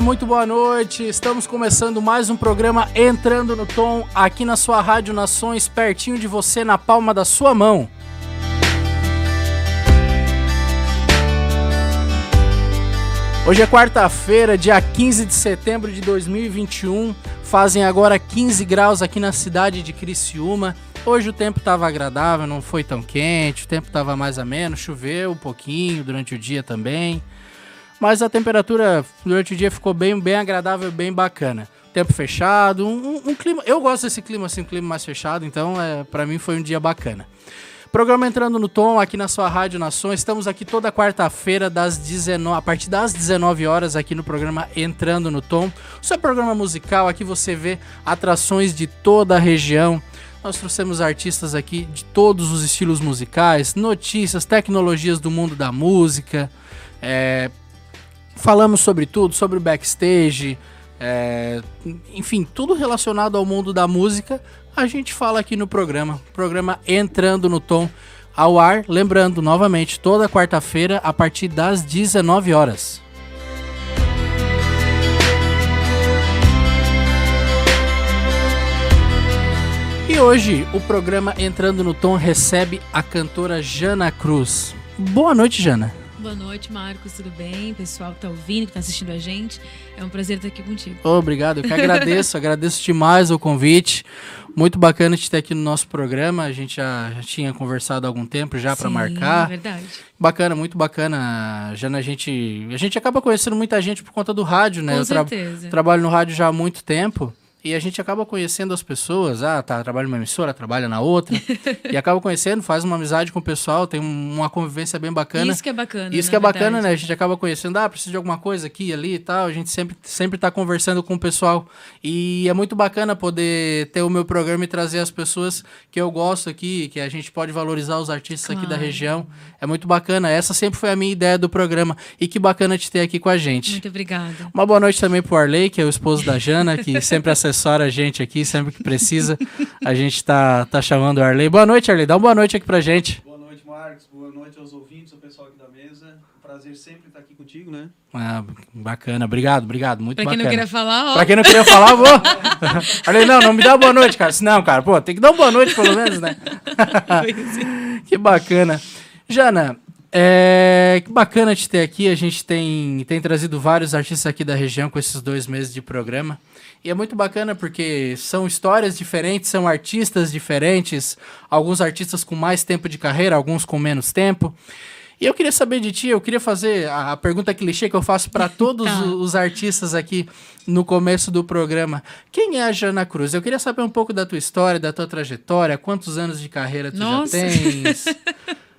Olá, muito boa noite. Estamos começando mais um programa Entrando no Tom aqui na sua Rádio Nações, pertinho de você, na palma da sua mão. Hoje é quarta-feira, dia 15 de setembro de 2021. Fazem agora 15 graus aqui na cidade de Criciúma. Hoje o tempo estava agradável, não foi tão quente, o tempo estava mais ameno, choveu um pouquinho durante o dia também. Mas a temperatura durante o dia ficou bem, bem agradável, bem bacana. Tempo fechado, um, um, um clima. Eu gosto desse clima assim, um clima mais fechado, então é, para mim foi um dia bacana. Programa entrando no tom aqui na sua Rádio Nações. Estamos aqui toda quarta-feira das 19, a partir das 19 horas aqui no programa Entrando no Tom. O seu programa musical aqui você vê atrações de toda a região. Nós trouxemos artistas aqui de todos os estilos musicais, notícias, tecnologias do mundo da música. É, falamos sobre tudo, sobre o backstage, é, enfim, tudo relacionado ao mundo da música, a gente fala aqui no programa. Programa entrando no tom ao ar, lembrando novamente, toda quarta-feira a partir das 19 horas. E hoje o programa Entrando no Tom recebe a cantora Jana Cruz. Boa noite, Jana. Boa noite, Marcos, tudo bem? Pessoal que tá ouvindo, que tá assistindo a gente. É um prazer estar aqui contigo. Obrigado, eu que agradeço, agradeço demais o convite. Muito bacana te ter aqui no nosso programa. A gente já, já tinha conversado há algum tempo já para marcar. É verdade. Bacana, muito bacana. Já a gente, a gente acaba conhecendo muita gente por conta do rádio, né? Com eu tra- certeza. trabalho no rádio já há muito tempo. E a gente acaba conhecendo as pessoas. Ah, tá, trabalha numa emissora, trabalha na outra. e acaba conhecendo, faz uma amizade com o pessoal, tem um- uma convivência bem bacana. Isso que é bacana. Isso que é bacana, verdade. né? A gente acaba conhecendo, ah, precisa de alguma coisa aqui ali e tal. A gente sempre, sempre tá conversando com o pessoal. E é muito bacana poder ter o meu programa e trazer as pessoas que eu gosto aqui, que a gente pode valorizar os artistas aqui da Claro. região. É muito bacana. Essa sempre foi a minha ideia do programa. E que bacana te ter aqui com a gente. Muito obrigada. Uma boa noite também pro Arley, que é o esposo da Jana, que sempre assessora a gente aqui, sempre que precisa. A gente tá, tá chamando o Arley. Boa noite, Arley. Dá uma boa noite aqui pra gente. Boa noite, Marcos. Boa noite aos ouvintes, ao pessoal aqui da mesa. Um prazer sempre estar aqui contigo, né? Ah, bacana. Obrigado, obrigado. Muito Pra quem bacana. não queria falar, ó. Pra quem não queria falar, vou. Falei, não, não me dá uma boa noite, cara. Não, cara, pô, tem que dar uma boa noite pelo menos, né? que bacana. Jana, é, que bacana te ter aqui. A gente tem, tem trazido vários artistas aqui da região com esses dois meses de programa. E é muito bacana porque são histórias diferentes, são artistas diferentes. Alguns artistas com mais tempo de carreira, alguns com menos tempo. E eu queria saber de ti, eu queria fazer a pergunta clichê que eu faço para todos Tá. os artistas aqui no começo do programa. Quem é a Jana Cruz? Eu queria saber um pouco da tua história, da tua trajetória, quantos anos de carreira tu Nossa. já tens.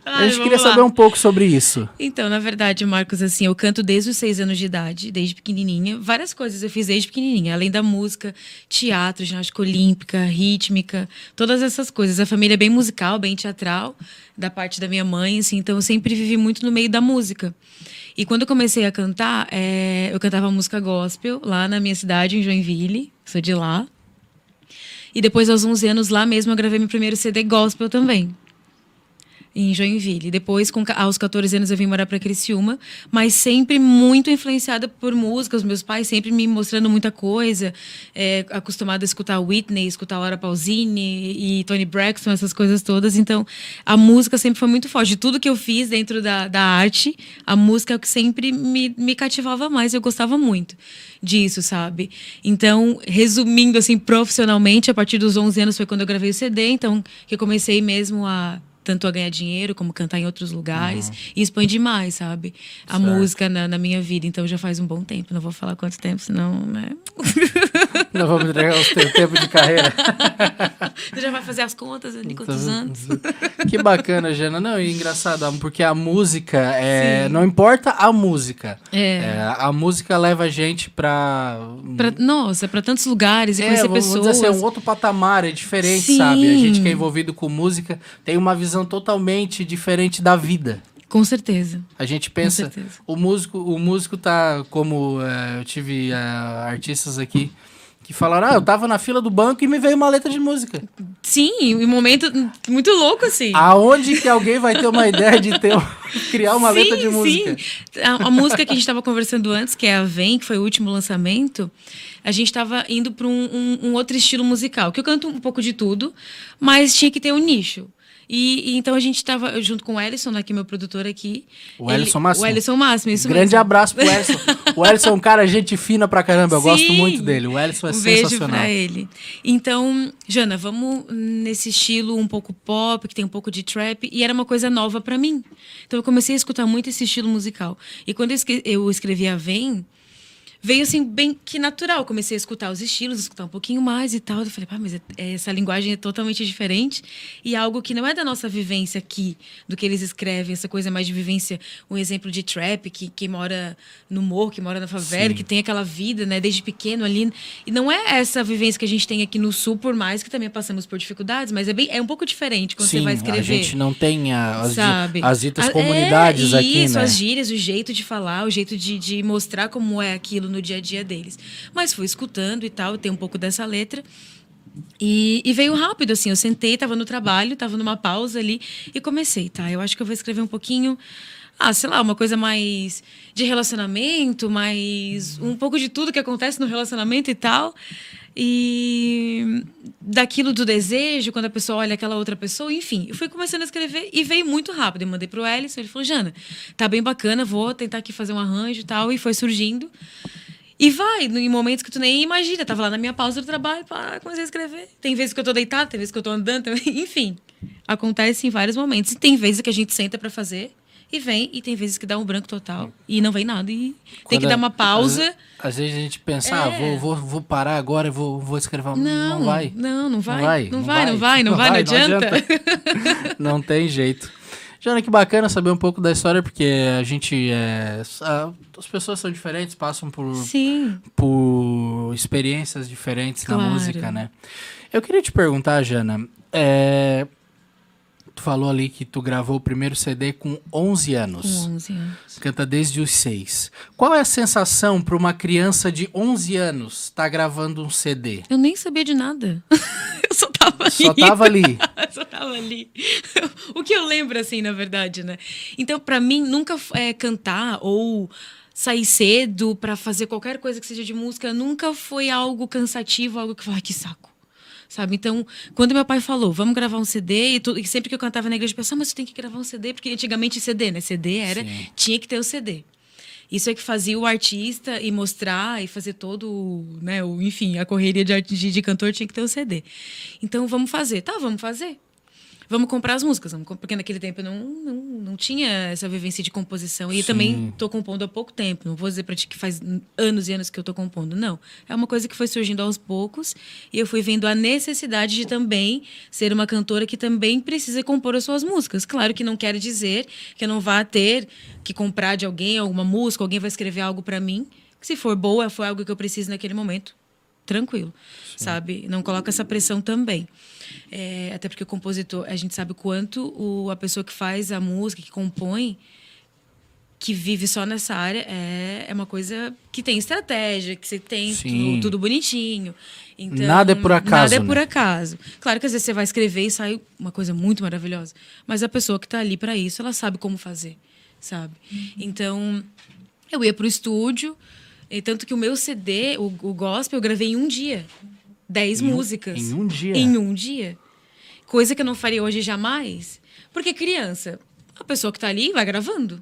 a Ai, gente vamos queria lá. saber um pouco sobre isso. Então, na verdade, Marcos, assim, eu canto desde os seis anos de idade, desde pequenininha. Várias coisas eu fiz desde pequenininha, além da música, teatro, ginástica olímpica, rítmica, todas essas coisas. A família é bem musical, bem teatral, da parte da minha mãe, assim, então eu sempre vivi muito no meio da música. E quando eu comecei a cantar, é, eu cantava música gospel lá na minha cidade, em Joinville, sou de lá. E depois, aos 11 anos, lá mesmo, eu gravei meu primeiro CD gospel também em Joinville. Depois, com, aos 14 anos, eu vim morar para Criciúma, mas sempre muito influenciada por música. Os meus pais sempre me mostrando muita coisa, é, acostumada a escutar Whitney, escutar Laura Pausini e Tony Braxton, essas coisas todas. Então, a música sempre foi muito forte. De tudo que eu fiz dentro da, da arte, a música é o que sempre me, me cativava mais. Eu gostava muito disso, sabe? Então, resumindo assim, profissionalmente, a partir dos 11 anos foi quando eu gravei o CD, então que eu comecei mesmo a tanto a ganhar dinheiro como cantar em outros lugares e expandir mais, sabe? A Certo. música na, na minha vida. Então já faz um bom tempo. Não vou falar quanto tempo, senão, né? Não vamos entregar os teus tempos de carreira. Você já vai fazer as contas ali quantos anos? Que bacana, Jana. Não, e engraçado, porque a música, é, não importa a música. É. É, a música leva a gente pra... Pra- nossa, para tantos lugares e É, conhecer vamos pessoas. dizer assim, é um outro patamar, é diferente, Sim. sabe? A gente que é envolvido com música tem uma visão totalmente diferente da vida. Com certeza. A gente pensa, o músico, o músico tá como é, eu tive é, artistas aqui que falaram, ah, eu tava na fila do banco e me veio uma letra de música. Sim, um momento muito louco, assim. Aonde que alguém vai ter uma ideia de ter criar uma letra de música? Sim. A, a música que a gente estava conversando antes, que é a Vem, que foi o último lançamento, a gente estava indo para um, um- um outro estilo musical, que eu canto um pouco de tudo, mas tinha que ter um nicho. E, e então a gente estava junto com o Ellison, né, que é meu produtor aqui. O Ellison Máximo. O Ellison Máximo, isso Grande mesmo. abraço pro Ellison. O Ellison é um cara gente fina pra caramba, eu gosto Sim. muito dele. O Ellison é um beijo sensacional. pra ele. Então, Jana, vamos nesse estilo um pouco pop, que tem um pouco de trap, e era uma coisa nova pra mim. Então eu comecei a escutar muito esse estilo musical. E quando eu eu escrevi a Vem, veio assim bem que natural. Eu comecei a escutar os estilos, escutar um pouquinho mais e tal. Eu falei, pá, mas é- é- essa linguagem é totalmente diferente e algo que não é da nossa vivência aqui, do que eles escrevem, essa coisa mais de vivência, um exemplo de trap, que, que mora no morro, que mora na favela, que tem aquela vida, né, desde pequeno ali. E não é essa vivência que a gente tem aqui no sul, por mais que também passamos por dificuldades, mas é bem é um pouco diferente quando Sim, você vai escrever a gente não tem a- as, sabe? as ditas comunidades é, aqui, isso, né? as gírias, o jeito de falar, o jeito de, de mostrar como é aquilo no dia a dia deles. Mas fui escutando e tal, tem um pouco dessa letra. E, e veio rápido, assim. Eu sentei, tava no trabalho, tava numa pausa ali e comecei, tá? Eu acho que eu vou escrever um pouquinho. Ah, sei lá, uma coisa mais de relacionamento, mais um pouco de tudo que acontece no relacionamento e tal. E daquilo do desejo, quando a pessoa olha aquela outra pessoa, enfim, eu fui começando a escrever e veio muito rápido. Eu mandei pro Ellison, ele falou: Jana, tá bem bacana, vou tentar aqui fazer um arranjo e tal. E foi surgindo. E vai, em momentos que tu nem imagina. Tava lá na minha pausa do trabalho, pá, comecei a escrever. Tem vezes que eu tô deitada, tem vezes que eu tô andando, enfim. Acontece em vários momentos. E tem vezes que a gente senta para fazer e vem, e tem vezes que dá um branco total e não vem nada. E tem que Quando dar uma pausa. Às, vezes a gente pensa, ah, É. vou, vou, vou parar agora e vou, vou escrever. Não, não vai. Não, não vai. vai, Não não vai, não vai. não Não vai, não vai, não adianta. Não tem jeito. Jana, que bacana saber um pouco da história, porque a gente. É, a- as pessoas são diferentes, passam por, Sim. por experiências diferentes na Claro. música, né? Eu queria te perguntar, Jana. é, tu falou ali que tu gravou o primeiro CD com 11 anos. Com 11 anos. Canta desde os 6. Qual é a sensação para uma criança de 11 anos estar gravando um CD? Eu nem sabia de nada. eu só tava ali. Só tava ali. só tava ali. o que eu lembro, assim, na verdade, né? Então, pra mim, nunca é, cantar ou sair cedo pra fazer qualquer coisa que seja de música nunca foi algo cansativo, algo que, ai, que saco. Sabe? Então, quando meu pai falou, vamos gravar um CD, e, tu- e sempre que eu cantava na igreja, eu pensava, "Ah, mas você tem que gravar um CD, porque antigamente CD, né? CD era, Sim. tinha que ter o CD. Isso é que fazia o artista e mostrar e fazer todo, né, o, enfim, a correria de, de, de cantor tinha que ter o CD. Então vamos fazer, tá? Vamos fazer. Vamos comprar as músicas, porque naquele tempo eu não, não, não tinha essa vivência de composição. E Sim. também tô compondo há pouco tempo. Não vou dizer pra ti que faz anos e anos que eu tô compondo. Não. É uma coisa que foi surgindo aos poucos. E eu fui vendo a necessidade de também ser uma cantora que também precisa compor as suas músicas. Claro que não quer dizer que eu não vá ter que comprar de alguém alguma música, alguém vai escrever algo pra mim. Se for boa, foi algo que eu preciso naquele momento tranquilo, sabe? Não coloca essa pressão também. É, até porque o compositor, a gente sabe o quanto o, a pessoa que faz a música, que compõe, que vive só nessa área, é, é uma coisa que tem estratégia, que você tem Sim. tudo, tudo bonitinho. Então, Nada é por acaso, Nada é né? por acaso. Claro que às vezes você vai escrever e sai uma coisa muito maravilhosa. Mas a pessoa que está ali para isso, ela sabe como fazer, sabe? Então, eu ia pro estúdio, e tanto que o meu CD, o, o gospel, eu gravei em um dia. Dez Em um- músicas. em um dia? Em um dia. Coisa que eu não faria hoje jamais. Porque criança, a pessoa que tá ali vai gravando.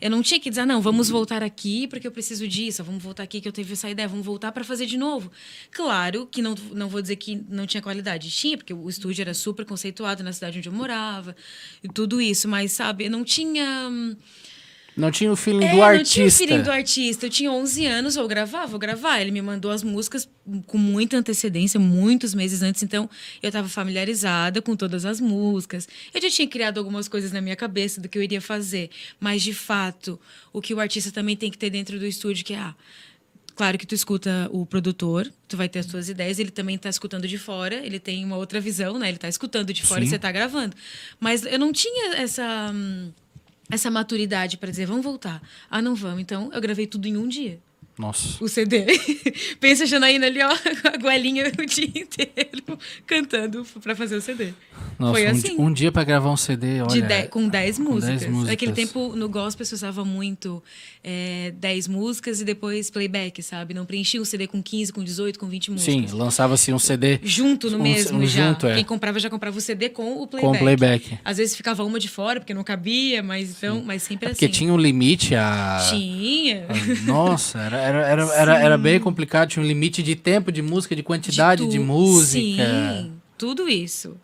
Eu não tinha que dizer, "Ah, não, vamos voltar aqui porque eu preciso disso, vamos voltar aqui que eu tive essa ideia, vamos voltar para fazer de novo. Claro que não, não vou dizer que não tinha qualidade, tinha, porque o estúdio era super conceituado na cidade onde eu morava e tudo isso, mas sabe, eu não tinha. Não tinha o feeling é, do não artista. tinha o feeling do artista. Eu tinha 11 anos, vou gravar, vou gravar. Ele me mandou as músicas com muita antecedência, muitos meses antes, então eu estava familiarizada com todas as músicas. Eu já tinha criado algumas coisas na minha cabeça do que eu iria fazer, mas de fato, o que o artista também tem que ter dentro do estúdio que é ah, Claro que tu escuta o produtor, tu vai ter as tuas ideias, ele também tá escutando de fora, ele tem uma outra visão, né? Ele tá escutando de fora Sim. e você tá gravando. Mas eu não tinha essa hum, essa maturidade para dizer, vamos voltar. Ah, não vamos. Então, eu gravei tudo em um dia. Nossa. O CD. Pensa a Janaína ali, ó, com a goelinha o dia inteiro cantando para fazer o CD. Nossa, Foi um, assim. um dia pra gravar um CD, olha. De dez- com 10 com músicas. 10 músicas. Naquele tempo, no gospel, se usava muito é, 10 músicas e depois playback, sabe? Não preenchia o CD com 15, com 18, com 20 músicas. Sim, lançava-se um CD Junto no Um- mesmo um já. junto, é. Quem comprava já comprava o CD com o playback. com playback. Às vezes ficava uma de fora, porque não cabia, mas, então, mas sempre Porque assim. tinha um limite a. Tinha. Nossa, era, era, era, era, era bem complicado. Tinha um limite de tempo de música, de quantidade de, tu- música. Sim, tudo isso.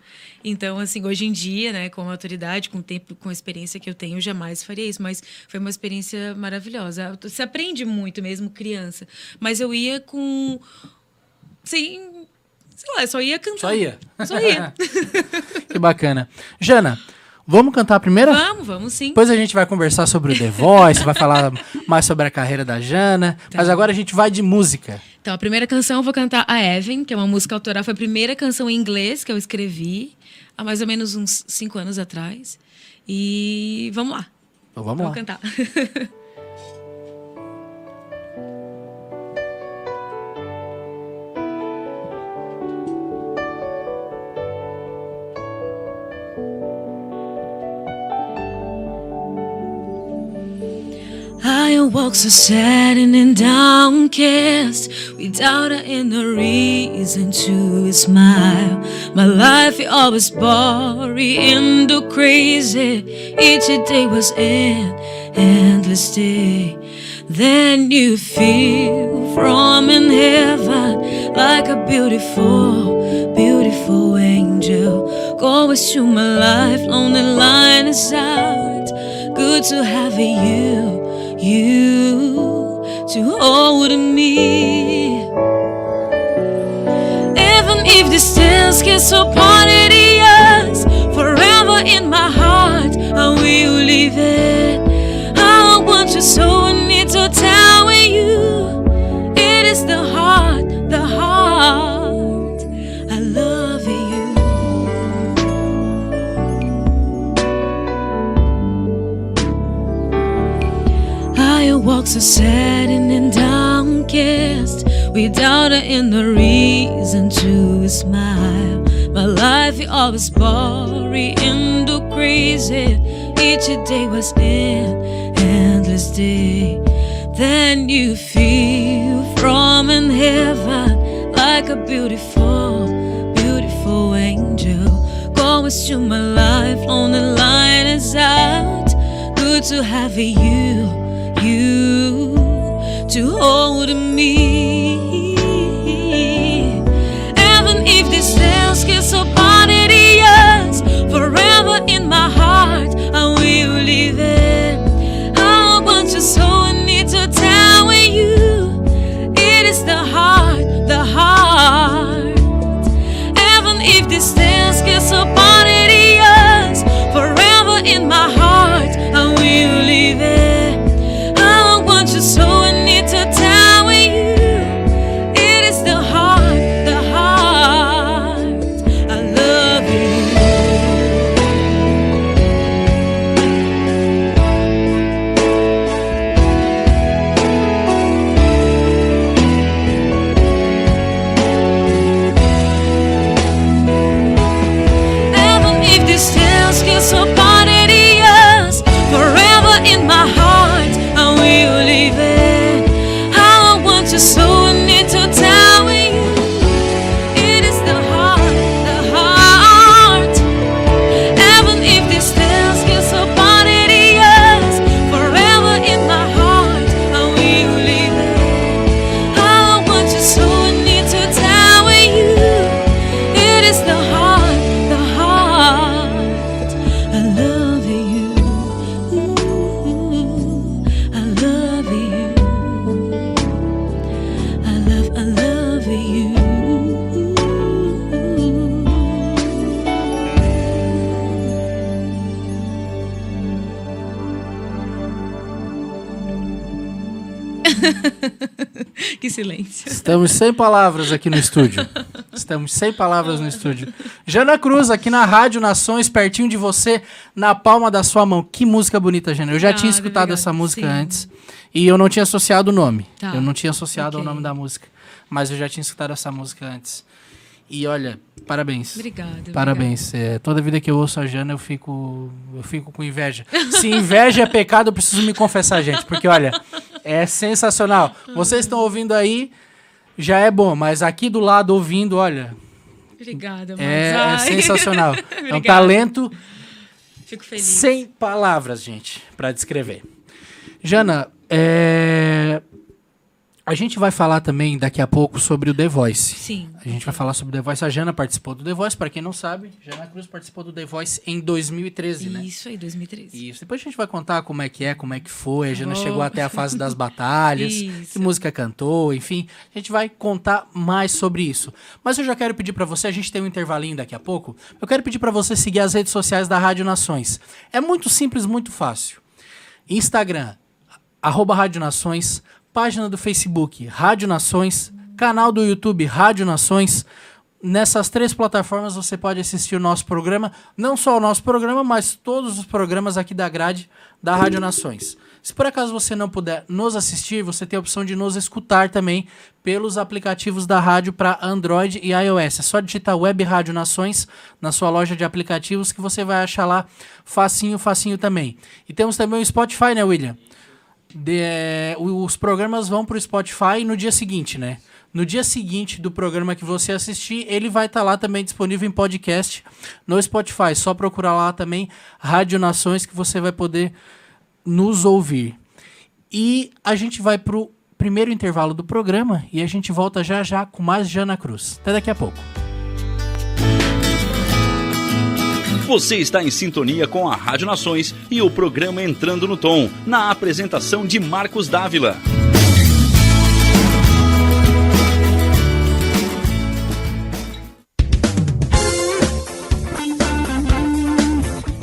Então, assim, hoje em dia, né, com a maturidade, com o tempo, com a experiência que eu tenho, eu jamais faria isso. Mas foi uma experiência maravilhosa. Você aprende muito mesmo criança. Mas eu ia com. Sem. Sei lá, eu só ia cantar. Só ia. Só ia. Que bacana. Jana, vamos cantar a primeira? vamos, vamos sim. Depois a gente vai conversar sobre o The Voice, vai falar mais sobre a carreira da Jana. Tá. Mas agora a gente vai de música. Então, a primeira canção eu vou cantar a Evan, que é uma música autoral. Foi a primeira canção em inglês que eu escrevi há mais ou menos uns cinco anos atrás. E vamos lá. Então vamos Vou lá. cantar. I walk so sad and downcast without any reason to smile. My life it always boring and crazy. Each day was an endless day. Then you feel from in heaven like a beautiful, beautiful angel. Going through my life, lonely line is out. Good to have you, you to hold me. Even if stairs get so parted, yes, forever in my heart, I will leave it. I want you so so sad and downcast without any reason to smile. My life is always boring and crazy. Each day was an endless day. Then you feel from in heaven like a beautiful, beautiful angel. Going through my life on the line is out. Good to have you, you to hold me. Is the heart, the heart. I love you. Ooh, I love you. I love, I love you. que silêncio. Estamos sem palavras aqui no estúdio. Estamos sem palavras no estúdio. Jana Cruz, aqui na Rádio Nações, pertinho de você, na palma da sua mão. Que música bonita, Jana. Eu já tinha Obrigada, escutado essa música Sim. antes e eu não tinha associado o nome. Tá. Eu não tinha associado Ok. o nome da música. Mas eu já tinha escutado essa música antes. E olha, parabéns. Obrigada. Parabéns. É, toda vida que eu ouço a Jana, eu fico, eu fico com inveja. Se inveja é pecado, eu preciso me confessar, gente. Porque, olha, é sensacional. Vocês estão ouvindo aí, já é bom. Mas aqui do lado, ouvindo, olha, Obrigada, Marcos. é, é sensacional. É um talento Fico feliz. sem palavras, gente, pra descrever. Jana, é, a gente vai falar também daqui a pouco sobre o The Voice. Sim. A gente vai falar sobre o The Voice. A Jana participou do The Voice, para quem não sabe, Jana Cruz participou do The Voice em 2013, né? Isso aí, 2013. Isso. Depois a gente vai contar como é que é, como é que foi. A Jana Oh. chegou até a fase das batalhas, Isso. que música cantou, enfim. A gente vai contar mais sobre isso. Mas eu já quero pedir para você, a gente tem um intervalinho daqui a pouco. Eu quero pedir para você seguir as redes sociais da Rádio Nações. É muito simples, muito fácil. Instagram, arroba Rádio Nações, página do Facebook, Rádio Nações, canal do YouTube, Rádio Nações. Nessas três plataformas você pode assistir o nosso programa, não só o nosso programa, mas todos os programas aqui da grade da Rádio Nações. Se por acaso você não puder nos assistir, você tem a opção de nos escutar também pelos aplicativos da rádio para Android e iOS. É só digitar Web Rádio Nações na sua loja de aplicativos que você vai achar lá facinho, facinho também. E temos também o Spotify, né, William? De- é, os programas vão pro Spotify no dia seguinte, né? No dia seguinte do programa que você assistir, ele vai estar lá também disponível em podcast no Spotify. Só procurar lá também Rádio Nações que você vai poder nos ouvir. E a gente vai pro primeiro intervalo do programa e a gente volta já já com mais Jana Cruz. Até daqui a pouco. Você está em sintonia com a Rádio Nações e o programa Entrando no Tom, na apresentação de Marcos Dávila.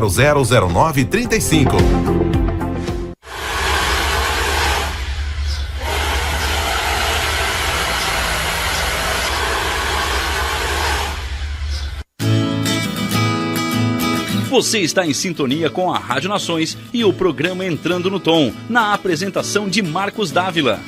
0009 35. Você está em sintonia com a Rádio Nações e o programa Entrando no Tom, na apresentação de Marcos Dávila.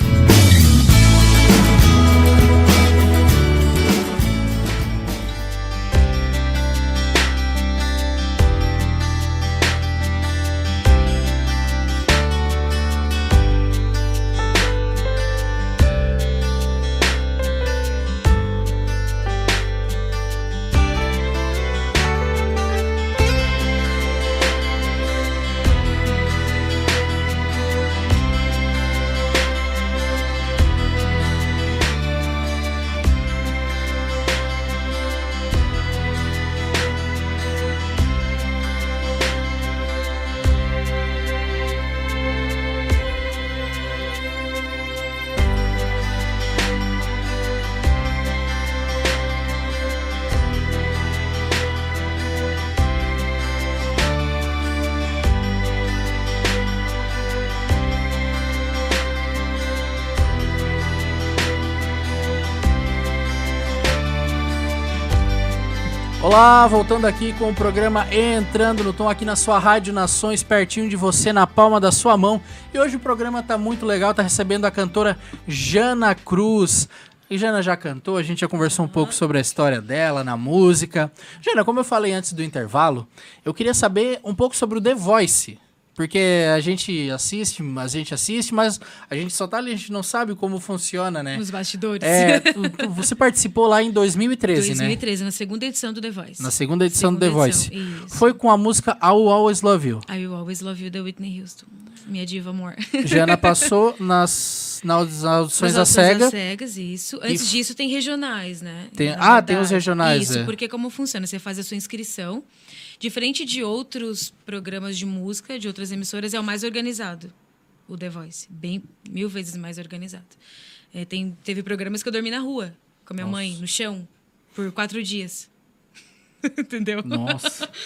Olá, voltando aqui com o programa Entrando no Tom aqui na sua Rádio Nações, pertinho de você, na palma da sua mão. E hoje o programa tá muito legal, tá recebendo a cantora Jana Cruz. E Jana já cantou, a gente já conversou um pouco sobre a história dela na música. Jana, como eu falei antes do intervalo, eu queria saber um pouco sobre o The Voice, Porque a gente assiste, a gente assiste, mas a gente só tá ali, a gente não sabe como funciona, né? Nos bastidores. É, tu- tu- você participou lá em 2013, né? 2013, na segunda edição do The Voice. Na segunda edição do The Segunda Voice. edição, isso. Foi com a música I Will Always Love You. I Will Always Love You, da Whitney Houston. Minha diva amor. Jana passou nas, nas audições da Nas SEGA. audições cegas, isso. Antes f- disso, tem regionais, né? Tem- ah, tem os regionais, Isso, é. porque como funciona? Você faz a sua inscrição. Diferente de outros programas de música, de outras emissoras, é o mais organizado. O The Voice. Bem, mil vezes mais organizado. É, tem, teve programas que eu dormi na rua, com a minha mãe, no chão, por quatro dias. Entendeu? Nossa.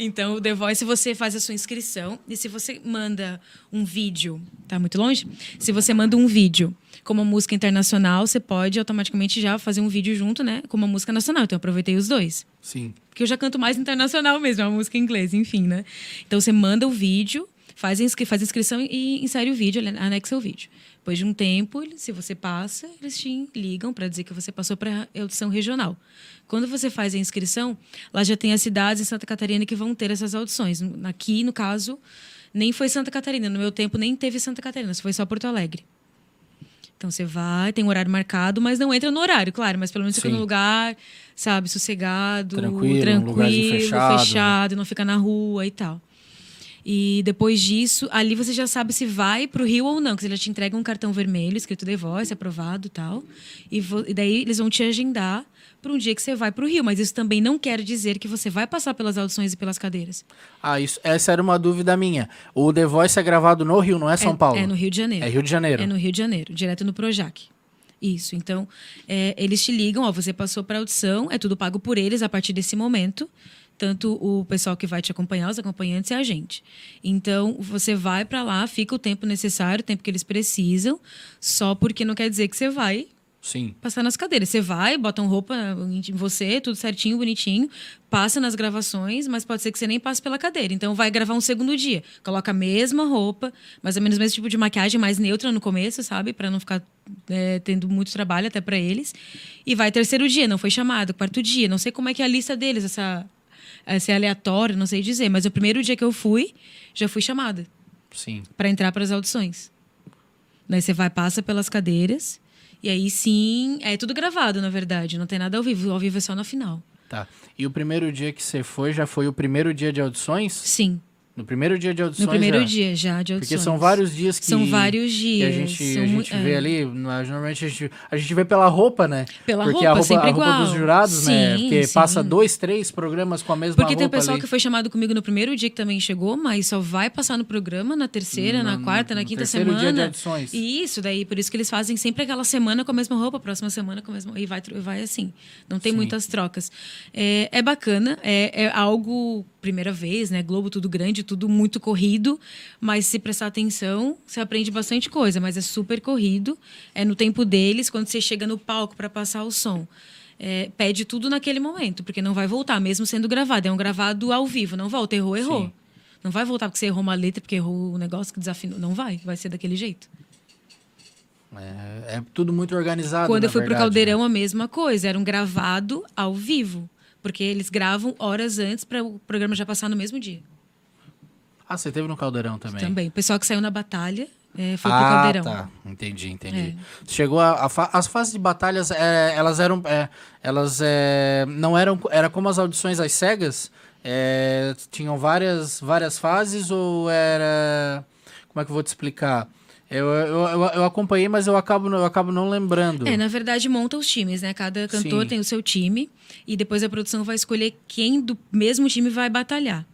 Então, o The Voice, você faz a sua inscrição. E se você manda um vídeo... Tá muito longe? Se você manda um vídeo com uma música internacional, você pode automaticamente já fazer um vídeo junto, né? Com uma música nacional. Então, eu aproveitei os dois. Sim. Porque eu já canto mais internacional mesmo, é uma música em inglês, enfim, né? Então, você manda o vídeo, faz a, inscri faz inscrição e insere o vídeo, anexa o vídeo. Depois de um tempo, se você passa, eles te ligam para dizer que você passou para a audição regional. Quando você faz a inscrição, lá já tem as cidades em Santa Catarina que vão ter essas audições. Aqui, no caso, nem foi Santa Catarina. No meu tempo, nem teve Santa Catarina, foi só Porto Alegre. Então você vai, tem um horário marcado, mas não entra no horário, claro. Mas pelo menos fica Sim. num lugar, sabe, sossegado, Tranquilo, tranquilo, fechado. fechado, não fica na rua e tal. E depois disso, ali você já sabe se vai pro Rio ou não, porque eles te entregam um cartão vermelho escrito The Voice, aprovado e tal. E, e daí eles vão te agendar para um dia que você vai pro Rio. Mas isso também não quer dizer que você vai passar pelas audições e pelas cadeiras. Ah, isso, essa era uma dúvida minha. O The Voice é gravado no Rio, não é São é, Paulo? É no Rio de Janeiro. É Rio de Janeiro. É no Rio de Janeiro, direto no Projac. Isso. Então, é, eles te ligam, ó, você passou para audição, é tudo pago por eles a partir desse momento. Tanto o pessoal que vai te acompanhar, os acompanhantes e a gente. Então, você vai para lá, fica o tempo necessário, o tempo que eles precisam, só porque não quer dizer que você vai Sim. passar nas cadeiras. Você vai, bota uma roupa em você, tudo certinho, bonitinho, passa nas gravações, mas pode ser que você nem passe pela cadeira. Então vai gravar um segundo dia. Coloca a mesma roupa, mais ou menos o mesmo tipo de maquiagem, mais neutra no começo, sabe? Pra não ficar é, tendo muito trabalho até pra eles. E vai terceiro dia, não foi chamado, quarto dia. Não sei como é que é a lista deles, essa, essa é aleatório, não sei dizer. Mas o primeiro dia que eu fui, já fui chamada Sim. para entrar para as audições. Daí você vai, passa pelas cadeiras, e aí sim, é tudo gravado, na verdade, não tem nada ao vivo, ao vivo é só na final. Tá. E o primeiro dia que você foi já foi o primeiro dia de audições? Sim, No primeiro dia de audições no primeiro já? dia já de audições. Porque são vários dias que... São vários Que dias. a gente, são a gente vê é. ali, normalmente a gente, a gente vê pela roupa, né? Pela Porque roupa, a roupa, sempre a roupa igual. dos jurados, né? Sim, Porque sim. passa dois, três programas com a mesma Porque tem o roupa pessoal ali. que foi chamado comigo no primeiro dia que também chegou, mas só vai passar no programa na terceira, na No- quarta, na no quinta terceiro dia semana. de audições. E isso, daí por isso que eles fazem sempre aquela semana com a mesma roupa, próxima semana com a mesma. E vai, vai assim. Não tem Sim. muitas trocas. É, é bacana, é, é algo, primeira vez, né? Globo tudo grande, tudo muito corrido, mas se prestar atenção, você aprende bastante coisa, mas é super corrido. É no tempo deles, quando você chega no palco para passar o som. é, pede tudo naquele momento, porque não vai voltar, mesmo sendo gravado. É um gravado ao vivo, não volta. Errou, errou. Sim. Não vai voltar porque você errou uma letra, porque errou o negócio que desafinou. Não vai, vai ser daquele jeito. É, é tudo muito organizado, Quando eu fui pro verdade, Caldeirão, né? a mesma coisa. Era um gravado ao vivo. Porque eles gravam horas antes para o programa já passar no mesmo dia. Ah, você teve no Caldeirão também? Também. O pessoal que saiu na batalha é, foi pro ah, Caldeirão. tá. Entendi, entendi. É. Chegou a, a fa- as fases de batalhas, é, elas eram, é, elas é, não eram, era como as audições às cegas, é, tinham várias, várias fases ou era, como é que eu vou te explicar? Eu, eu, eu, acompanhei, mas eu acabo, eu acabo não lembrando. É, na verdade, monta os times, né? Cada cantor Sim. tem o seu time e depois a produção vai escolher quem do mesmo time vai batalhar.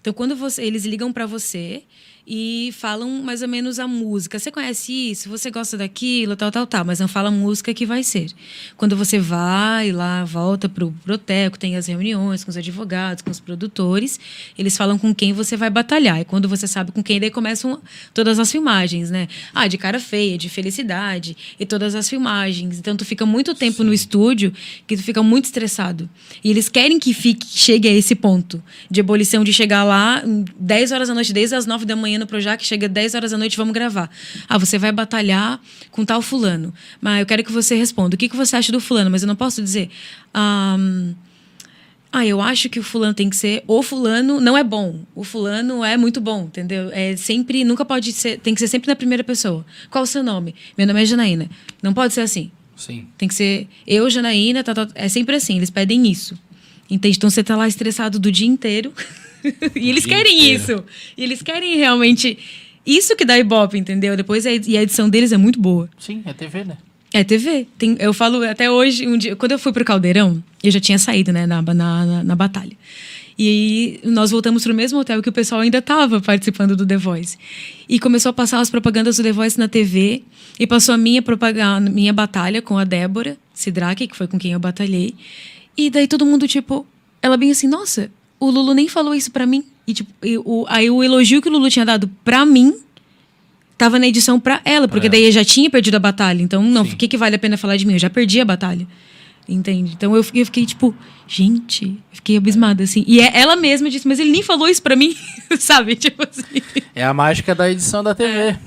Então, quando você- eles ligam pra você e falam mais ou menos a música. Você conhece isso? Você gosta daquilo? Tal, tal, tal. Mas não fala a música que vai ser. Quando você vai lá, volta pro Proteco, tem as reuniões com os advogados, com os produtores, eles falam com quem você vai batalhar. E quando você sabe com quem, daí começam todas as filmagens, né? Ah, de cara feia, de felicidade, e todas as filmagens. Então, tu fica muito tempo no estúdio que tu fica muito estressado. E eles querem que fique, chegue a esse ponto de ebulição, de chegar lá hum, 10 horas da noite, desde as 9 da manhã no Projac, chega 10 horas da noite, vamos gravar. Ah, você vai batalhar com tal fulano. Mas eu quero que você responda. O que, que você acha do fulano? Mas eu não posso dizer. Ah, Ah, eu acho que o fulano tem que ser. O fulano não é bom. O fulano é muito bom, entendeu? É sempre. Nunca pode ser. Tem que ser sempre na primeira pessoa. Qual o seu nome? Meu nome é Janaína. Não pode ser assim. Sim. Tem que ser eu, Janaína, tá, tá, é sempre assim, eles pedem isso. Entende? Então você tá lá estressado do dia inteiro. e eles querem inteiro. isso. E eles querem realmente. Isso que dá ibope, entendeu? Depois e a edição deles é muito boa. Sim, é TV, né? É TV. Tem, eu falo até hoje, um dia, quando eu fui pro Caldeirão, eu já tinha saído, né, na, na, na, batalha. E aí nós voltamos pro mesmo hotel que o pessoal ainda tava participando do The Voice. E começou a passar as propagandas do The Voice na TV. E passou a minha propaganda, minha batalha com a Débora Sidraque, que foi com quem eu batalhei. E daí todo mundo, tipo, ela bem assim, nossa, o Lulu nem falou isso pra mim. E, tipo, e o, aí o elogio que o Lulu tinha dado pra mim tava na edição pra ela, porque daí eu já tinha perdido a batalha. Então, não, o que, que vale a pena falar de mim? Eu já perdi a batalha. Entende? Então eu fiquei, eu fiquei, tipo, gente, eu fiquei abismada, assim. E é, ela mesma disse, mas ele nem falou isso pra mim, sabe? Tipo assim. É a mágica da edição da TV. É.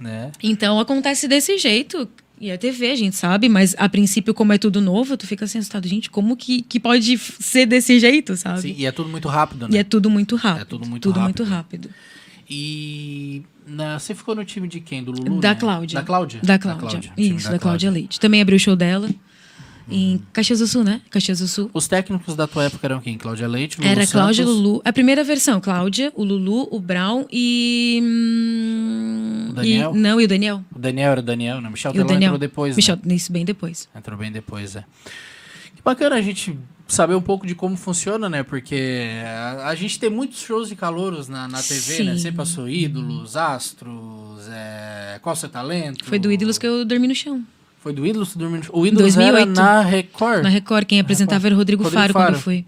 Né? Então acontece desse jeito. E é TV, a gente sabe, mas a princípio, como é tudo novo, tu fica assim assustado. Gente, como que, que pode ser desse jeito, sabe? Sim, e é tudo muito rápido, E né? é tudo muito rápido. É tudo muito tudo rápido. muito rápido. E na- você ficou no time de quem? Do Lulu? Da né? Cláudia. Da Cláudia? Da Cláudia. o time Isso, da, Cláudia Leite. Também abriu o show dela em Caxias do Sul, né? Caxias do Sul. Os técnicos da tua época eram quem? Cláudia Leite, Lulu Era Cláudia, Santos, Lulu. A primeira versão, Cláudia, o Lulu, o Brown e. hum, O Daniel? e- não, e o Daniel. O Daniel era o Daniel, né? Michel E entrou depois, Michel, né? isso bem depois. Entrou bem depois, é. Que bacana a gente saber um pouco de como funciona, né? Porque a, a gente tem muitos shows de calouros na, na TV, né? Sim. Sempre passou ídolos, astros, é... qual o seu talento? Foi do Ídolos que eu dormi no chão. Foi do Ídolos dormiu no O Ídolos era 2008. na Record? Na Record, quem apresentava era o Rodrigo, Rodrigo Faro, Faro. quando eu fui.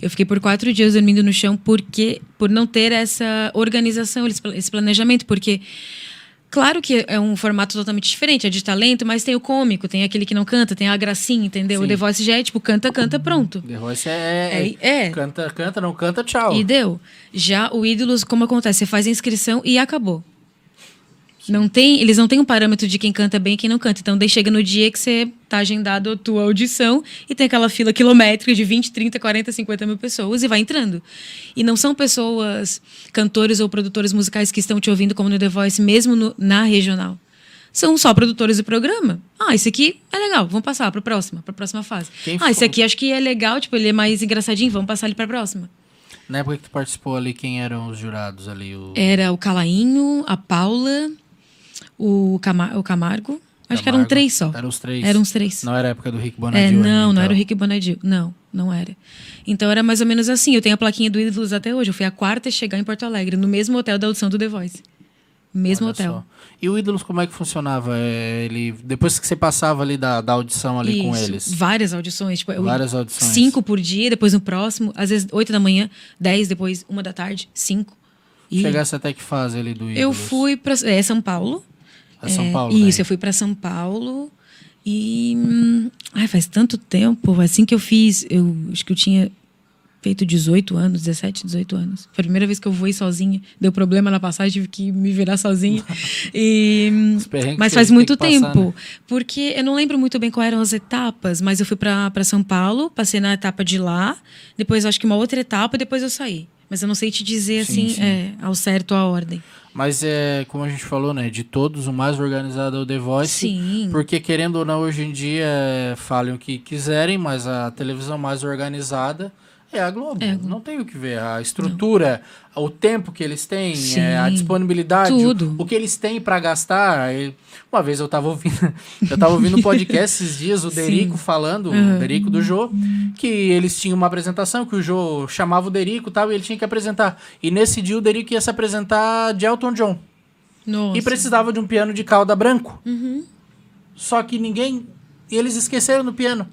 Eu fiquei por quatro dias dormindo no chão porque por não ter essa organização, esse esse planejamento, porque claro que é um formato totalmente diferente, é de talento, mas tem o cômico, tem aquele que não canta, tem a gracinha, entendeu? Sim. O The Voice já é tipo canta, canta, pronto. The Voice é, É, é. Canta, canta, não canta, tchau. E deu. Já o Ídolos, como acontece? Você faz a inscrição e acabou. Não tem, eles não têm um parâmetro de quem canta bem e quem não canta. Então, daí chega no dia que você tá agendado a tua audição e tem aquela fila quilométrica de 20, 30, 40, 50 mil pessoas e vai entrando. E não são pessoas, cantores ou produtores musicais que estão te ouvindo como no The Voice, mesmo no- na regional. São só produtores do programa. Ah, esse aqui é legal, vamos passar para próxima, para próxima fase. Quem ah, esse aqui acho que é legal, tipo, ele é mais engraçadinho, vamos passar ele para próxima. Na época que tu participou ali, quem eram os jurados ali? O... Era o Calainho, a Paula, o, Cama- o Camargo. Acho que eram Camargo. três só. Eram os três. Eram os três. Não era a época do Rick É, Bonadil não, ainda, não então. era o Rick Bonadil. Não, não era. Então era mais ou menos assim. Eu tenho a plaquinha do Ídolos até hoje. Eu fui a quarta a chegar em Porto Alegre, no mesmo hotel da audição do The Voice. Mesmo Olha hotel. só. E o Ídolos, como é que funcionava? É, ele, depois que você passava ali da, da audição ali com Isso, eles? Várias audições. Tipo, Várias audições. Cinco por dia, depois no próximo. Às vezes oito da manhã, dez, depois uma da tarde, cinco. E Chegasse até que fase ali do Ídolos? eu fui para é, São Paulo. É São É, Paulo, Isso, né? eu fui para São Paulo e hum, ai, faz tanto tempo, assim que eu fiz, eu acho que eu tinha feito 18 anos, 17, 18 anos. Foi a primeira vez que eu voei sozinha, deu problema na passagem, tive que me virar sozinha. E mas faz a muito tem que passar, tempo, né? porque eu não lembro muito bem quais eram as etapas, mas eu fui para São Paulo, passei na etapa de lá, depois acho que uma outra etapa, e depois eu saí. Mas eu não sei te dizer Sim, assim, sim. É, ao certo a ordem. Mas é, como a gente falou, né? De todos, o mais organizado é o The Voice. Sim. Porque, querendo ou não, hoje em dia, é, falem o que quiserem, mas a televisão mais organizada é a Globo. É. Não tem o que ver. A estrutura, o tempo que eles têm, Sim. é, a disponibilidade, Tudo. o, o que eles têm para gastar. E Uma vez eu tava ouvindo, eu tava ouvindo um podcast esses dias, o Derico falando, o Derico do Jô, que eles tinham uma apresentação, que o Jô chamava o Derico e tal, e ele tinha que apresentar. E nesse dia o Derico ia se apresentar de Elton John. Nossa. E precisava de um piano de cauda branco. Uhum. Só que ninguém. E eles esqueceram do piano.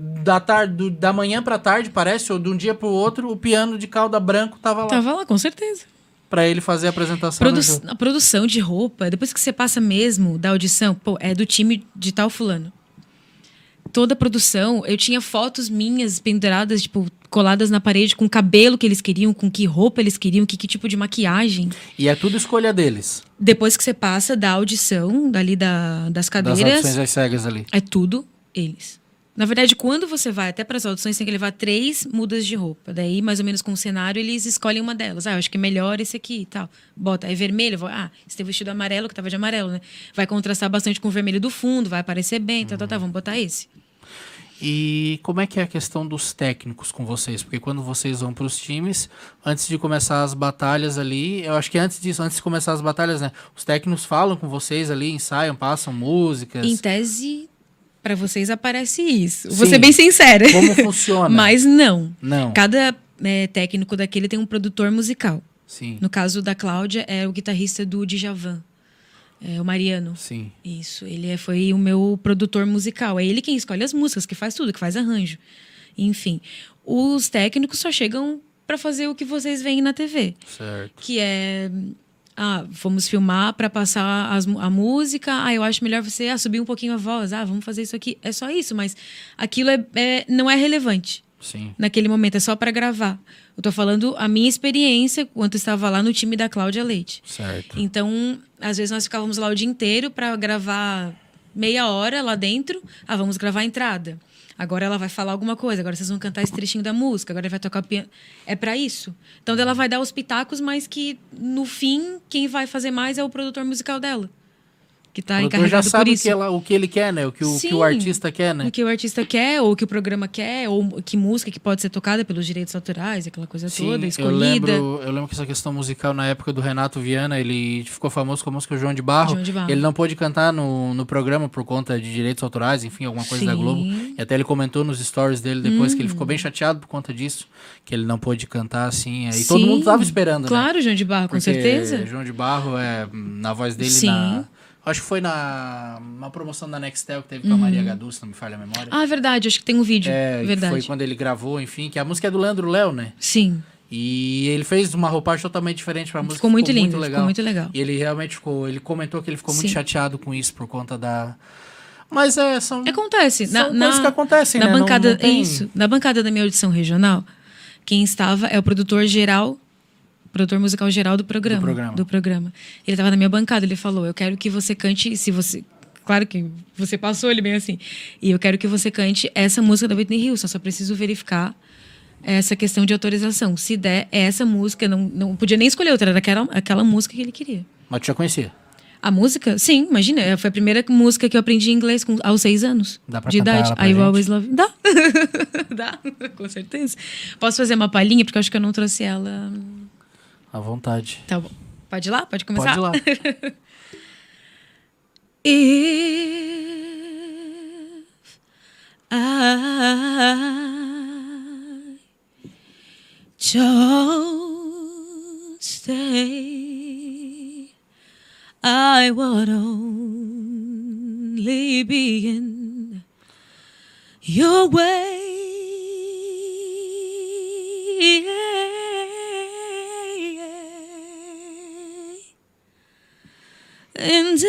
Da, tarde, do- da manhã pra tarde, parece, ou de um dia pro outro, o piano de cauda branco tava lá. Tava lá, com certeza. Pra ele fazer a apresentação. Produ no jogo. a produção de roupa, depois que você passa mesmo da audição, pô, é do time de tal fulano. Toda a produção, eu tinha fotos minhas penduradas, tipo, coladas na parede com o cabelo que eles queriam, com que roupa eles queriam, que, que tipo de maquiagem. E é tudo escolha deles. Depois que você passa da audição, dali da, das Das cadeiras, audições às cegas ali. é tudo eles. Na verdade, quando você vai até para as audições, tem que levar três mudas de roupa. Daí, mais ou menos com o cenário, eles escolhem uma delas. Ah, eu acho que é melhor esse aqui e tal. Bota, é vermelho. vou- Ah, esse tem vestido amarelo, que tava de amarelo, né? Vai contrastar bastante com o vermelho do fundo, vai aparecer bem, tá, tá, tá. Vamos botar esse. E como é que é a questão dos técnicos com vocês? Porque quando vocês vão para os times, antes de começar as batalhas ali, eu acho que antes disso, antes de começar as batalhas, né? Os técnicos falam com vocês ali, ensaiam, passam músicas. Em tese, para vocês aparece isso. Sim. Vou ser bem sincera. Como funciona? Mas não. Não. Cada é, técnico daquele tem um produtor musical. Sim. No caso da Cláudia, é o guitarrista do Djavan. É o Mariano. Sim. Isso, ele é- foi o meu produtor musical. É ele quem escolhe as músicas, que faz tudo, que faz arranjo. Enfim, os técnicos só chegam para fazer o que vocês veem na TV, Certo. que é ah, vamos filmar para passar as a música. Ah, eu acho melhor você ah, subir um pouquinho a voz. Ah, vamos fazer isso aqui. É só isso, mas aquilo é, é- não é relevante Sim. naquele momento, é só para gravar. Eu tô falando a minha experiência quando estava lá no time da Cláudia Leite. Certo. Então, às vezes nós ficávamos lá o dia inteiro para gravar meia hora lá dentro. Ah, vamos gravar a entrada. Agora ela vai falar alguma coisa, agora vocês vão cantar esse trechinho da música, agora vai tocar piano. É para isso. Então ela vai dar os pitacos, mas que no fim quem vai fazer mais é o produtor musical dela. Que tá já encarregado por sabe o isso. que, ela, o que ele quer, né? O que o, que o Sim. artista quer, né? O que o artista quer, ou o que o programa quer, ou que música que pode ser tocada pelos direitos autorais, aquela coisa toda, eu escolhida. lembro, eu lembro que essa questão musical na época do Renato Viana, ele ficou famoso com a música João de Barro. João de Barro. Ele não pôde cantar no, no programa por conta de direitos autorais, enfim, alguma coisa da Sim. Hum. Globo. E até ele comentou nos stories dele depois que ele ficou bem chateado por conta disso, que ele não pôde cantar assim. Aí todo Sim. mundo tava esperando, né? Claro, João de Barro, com Porque certeza. João de Barro é na voz dele Sim. na Acho que foi na uma promoção da Nextel que teve com a Maria Gadu, se não me falha a memória. Ah, verdade, acho que tem um vídeo. é, verdade. foi quando ele gravou, enfim, que a música é do Leandro Léo, né? Sim. E ele fez uma roupagem totalmente diferente pra música. Ficou muito lindo, ficou muito legal. E ele realmente ficou. Ele comentou que ele ficou muito Sim. chateado com isso por conta da. Mas é, são. Acontece. São Na, coisas na, que acontecem, na né? Não- bancada, não tem- Isso. Na bancada da minha audição regional, quem estava é o produtor geral, produtor musical geral do programa. Do programa. do programa. Ele estava na minha bancada, ele falou: Eu quero que você cante, se você. Claro que você passou ele bem assim. E eu quero que você cante essa música da Whitney Houston, só preciso verificar essa questão de autorização. Se der é essa música, não, não podia nem escolher outra, era aquela, aquela música que ele queria. Mas tu já conhecia. A música? Sim, imagina. Foi a primeira música que eu aprendi inglês com, aos seis anos Dá pra de idade. I gente? always love. Dá. Dá, com certeza. Posso fazer uma palhinha, porque eu acho que eu não trouxe ela. À vontade. Tá bom. Pode ir lá? Pode começar? Pode ir lá. If I don't stay, I would only be in your way. And I,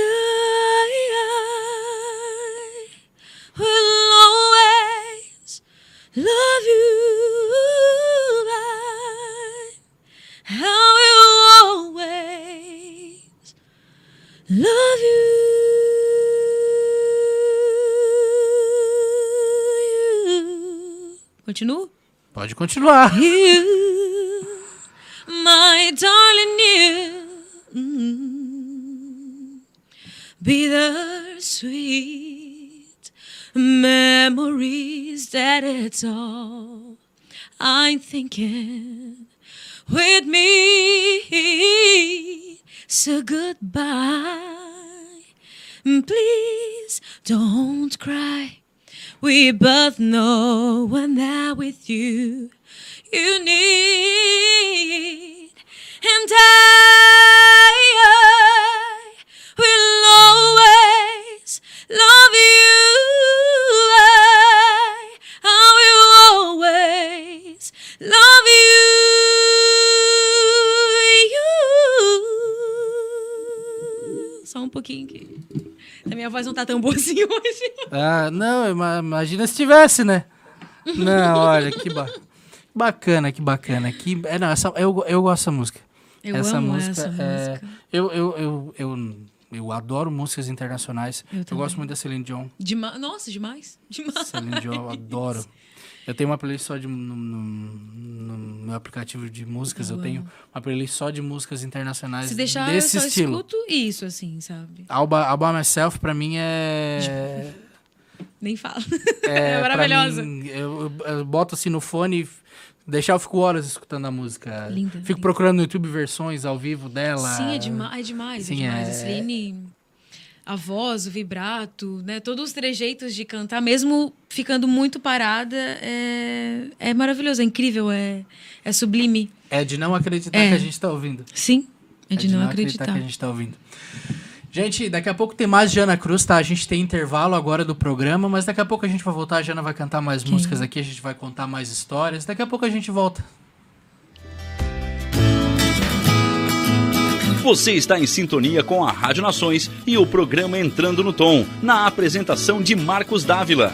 I will always love you. I, I will always love you. Continuo? Pode continuar. You, thinking with me. So goodbye. Please don't cry. We both know when they're with you, you need. And I, will always love you. Um pouquinho aqui. A minha voz não tá tão boa assim hoje. Ah, não, ima- imagina se tivesse, né? Não, olha, que ba- bacana, que bacana. Que, é, não, essa, eu, eu gosto dessa música. Eu essa amo música, essa é, música. Eu, eu, eu, eu eu adoro músicas internacionais. Eu Eu, gosto muito da Celine Dion. Dema- Nossa, demais. Demais. Celine Dion, eu adoro. Eu tenho uma playlist só de. No, no- no meu aplicativo de músicas, eu, Eu tenho uma playlist só de músicas internacionais Se deixar, desse eu só estilo. escuto isso, assim, sabe? Alba, Alba Myself, pra mim, é. Nem fala. É, É maravilhosa. mim, eu, eu- boto assim no fone, deixar eu fico horas escutando a música. Linda, Fico linda. procurando no YouTube versões ao vivo dela. Sim, é, dema é demais. Sim, é demais. é- Celine, a voz, o vibrato, né? Todos os trejeitos de cantar, mesmo ficando muito parada, é, é maravilhoso, é incrível, é, é sublime. É de não acreditar É. que a gente tá ouvindo. Sim, é de, não acreditar. que a gente tá ouvindo. Gente, daqui a pouco tem mais Jana Cruz, tá? A gente tem intervalo agora do programa, mas daqui a pouco a gente vai voltar, a Jana vai cantar mais músicas aqui, a gente vai contar mais histórias. Daqui a pouco a gente volta. Você está em sintonia com a Rádio Nações e o programa Entrando no Tom, na apresentação de Marcos Dávila.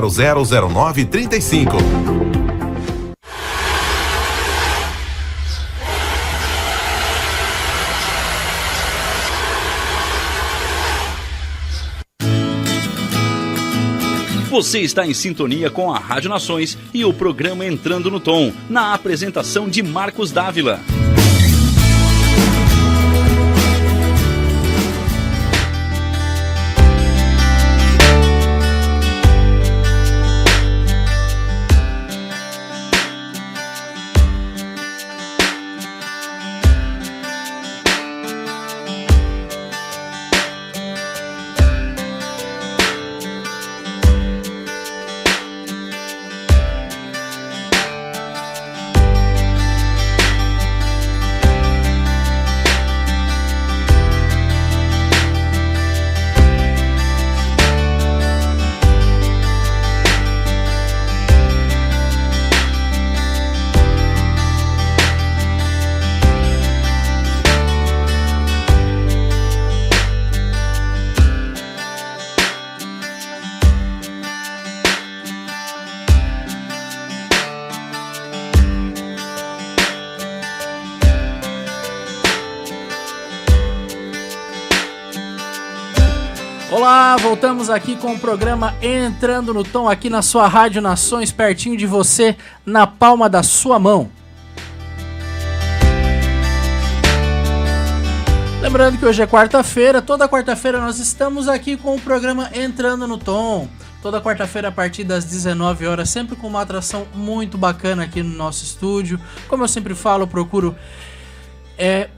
0009 35. Você está em sintonia com a Rádio Nações e o programa Entrando no Tom, na apresentação de Marcos Dávila. Voltamos aqui com o programa Entrando no Tom, aqui na sua Rádio Nações, pertinho de você, na palma da sua mão. Lembrando que hoje é quarta-feira, toda quarta-feira nós estamos aqui com o programa Entrando no Tom. Toda quarta-feira a partir das 19 horas, sempre com uma atração muito bacana aqui no nosso estúdio. Como eu sempre falo, eu procuro é,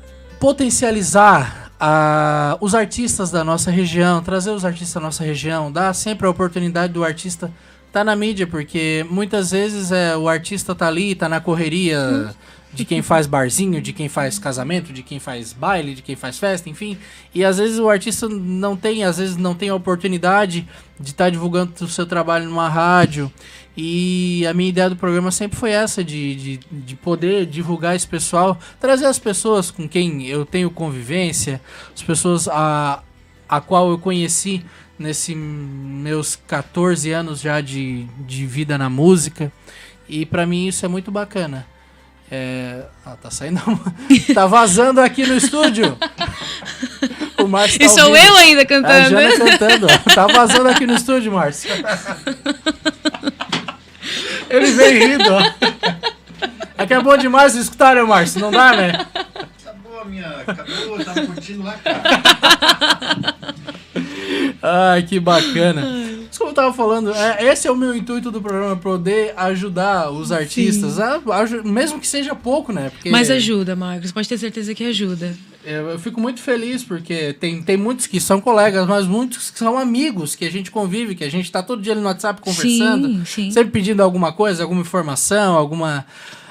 potencializar a- os artistas da nossa região, trazer os artistas da nossa região, dar sempre a oportunidade do artista tá na mídia, porque muitas vezes é, o artista tá ali, tá na correria de quem faz barzinho, de quem faz casamento, de quem faz baile, de quem faz festa, enfim. E às vezes o artista não tem, às vezes não tem a oportunidade de estar divulgando o seu trabalho numa rádio. E a minha ideia do programa sempre foi essa, de, de, de poder divulgar esse pessoal, trazer as pessoas com quem eu tenho convivência, as pessoas a, a qual eu conheci nesses meus 14 anos já de, de vida na música. E pra mim isso é muito bacana. É... Ah, tá saindo. tá vazando aqui no estúdio. O Márcio tá E sou ouvindo. eu ainda A cantando. Jana cantando, ó. Tá vazando aqui no estúdio, Márcio. Ele vem rindo, ó. É que é bom demais escutar, né, Márcio? Não dá, né? Tá boa, minha. Acabou, eu tava curtindo lá, cara. Ai, que bacana. Mas como eu tava falando, é, esse é o meu intuito do programa, poder ajudar os artistas, a- aju- mesmo que seja pouco, né? Porque Mas ajuda, Marcos. Pode ter certeza que ajuda. Eu, fico muito feliz porque tem, tem muitos que são colegas, mas muitos que são amigos, que a gente convive, que a gente tá todo dia ali no WhatsApp conversando, Sim, sim. sempre pedindo alguma coisa, alguma informação, alguma,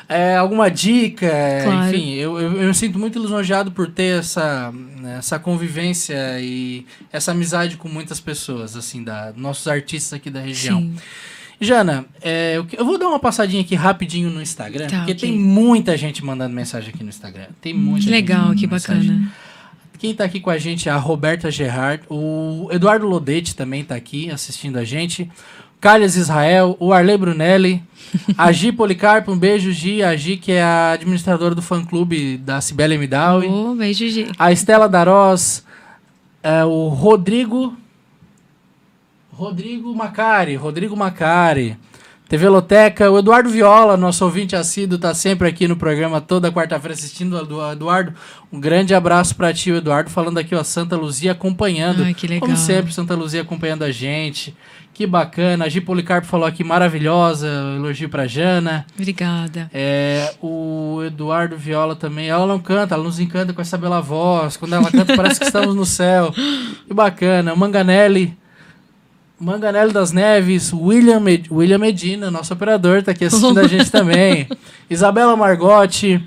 é, alguma dica, Claro. enfim, eu, eu, eu me sinto muito lisonjeado por ter essa, essa convivência e essa amizade com muitas pessoas, assim, da nossos artistas aqui da região. Sim. Jana, é, eu, vou dar uma passadinha aqui rapidinho no Instagram, Tá, porque ok. tem muita gente mandando mensagem aqui no Instagram. Tem muita Que gente legal, mandando que mensagem. bacana. Quem tá aqui com a gente é a Roberta Gerard, o Eduardo Lodete também tá aqui assistindo a gente, Carlos Israel, o Arley Brunelli, a Gi Policarpo, um beijo Gi, a Gi que é a administradora do fã-clube da Cibele Midawi, Oh, beijo, G. a Estela Darós, é, o Rodrigo. Rodrigo Macari, Rodrigo Macari. TV Loteca, o Eduardo Viola, nosso ouvinte assíduo, tá sempre aqui no programa toda quarta-feira assistindo. Edu- Eduardo, um grande abraço pra ti, Eduardo, falando aqui, ó, Santa Luzia acompanhando. Ai, que legal. Como sempre, Santa Luzia acompanhando a gente. Que bacana. A Gi Policarpo falou aqui, maravilhosa, elogio pra Jana. Obrigada. É, o Eduardo Viola também, ela não canta, ela nos encanta com essa bela voz. Quando ela canta, parece que estamos no céu. Que bacana. O Manganelli, Manganelli das Neves, William, Med- William Medina, nosso operador, tá aqui assistindo a gente também. Isabela Margotti,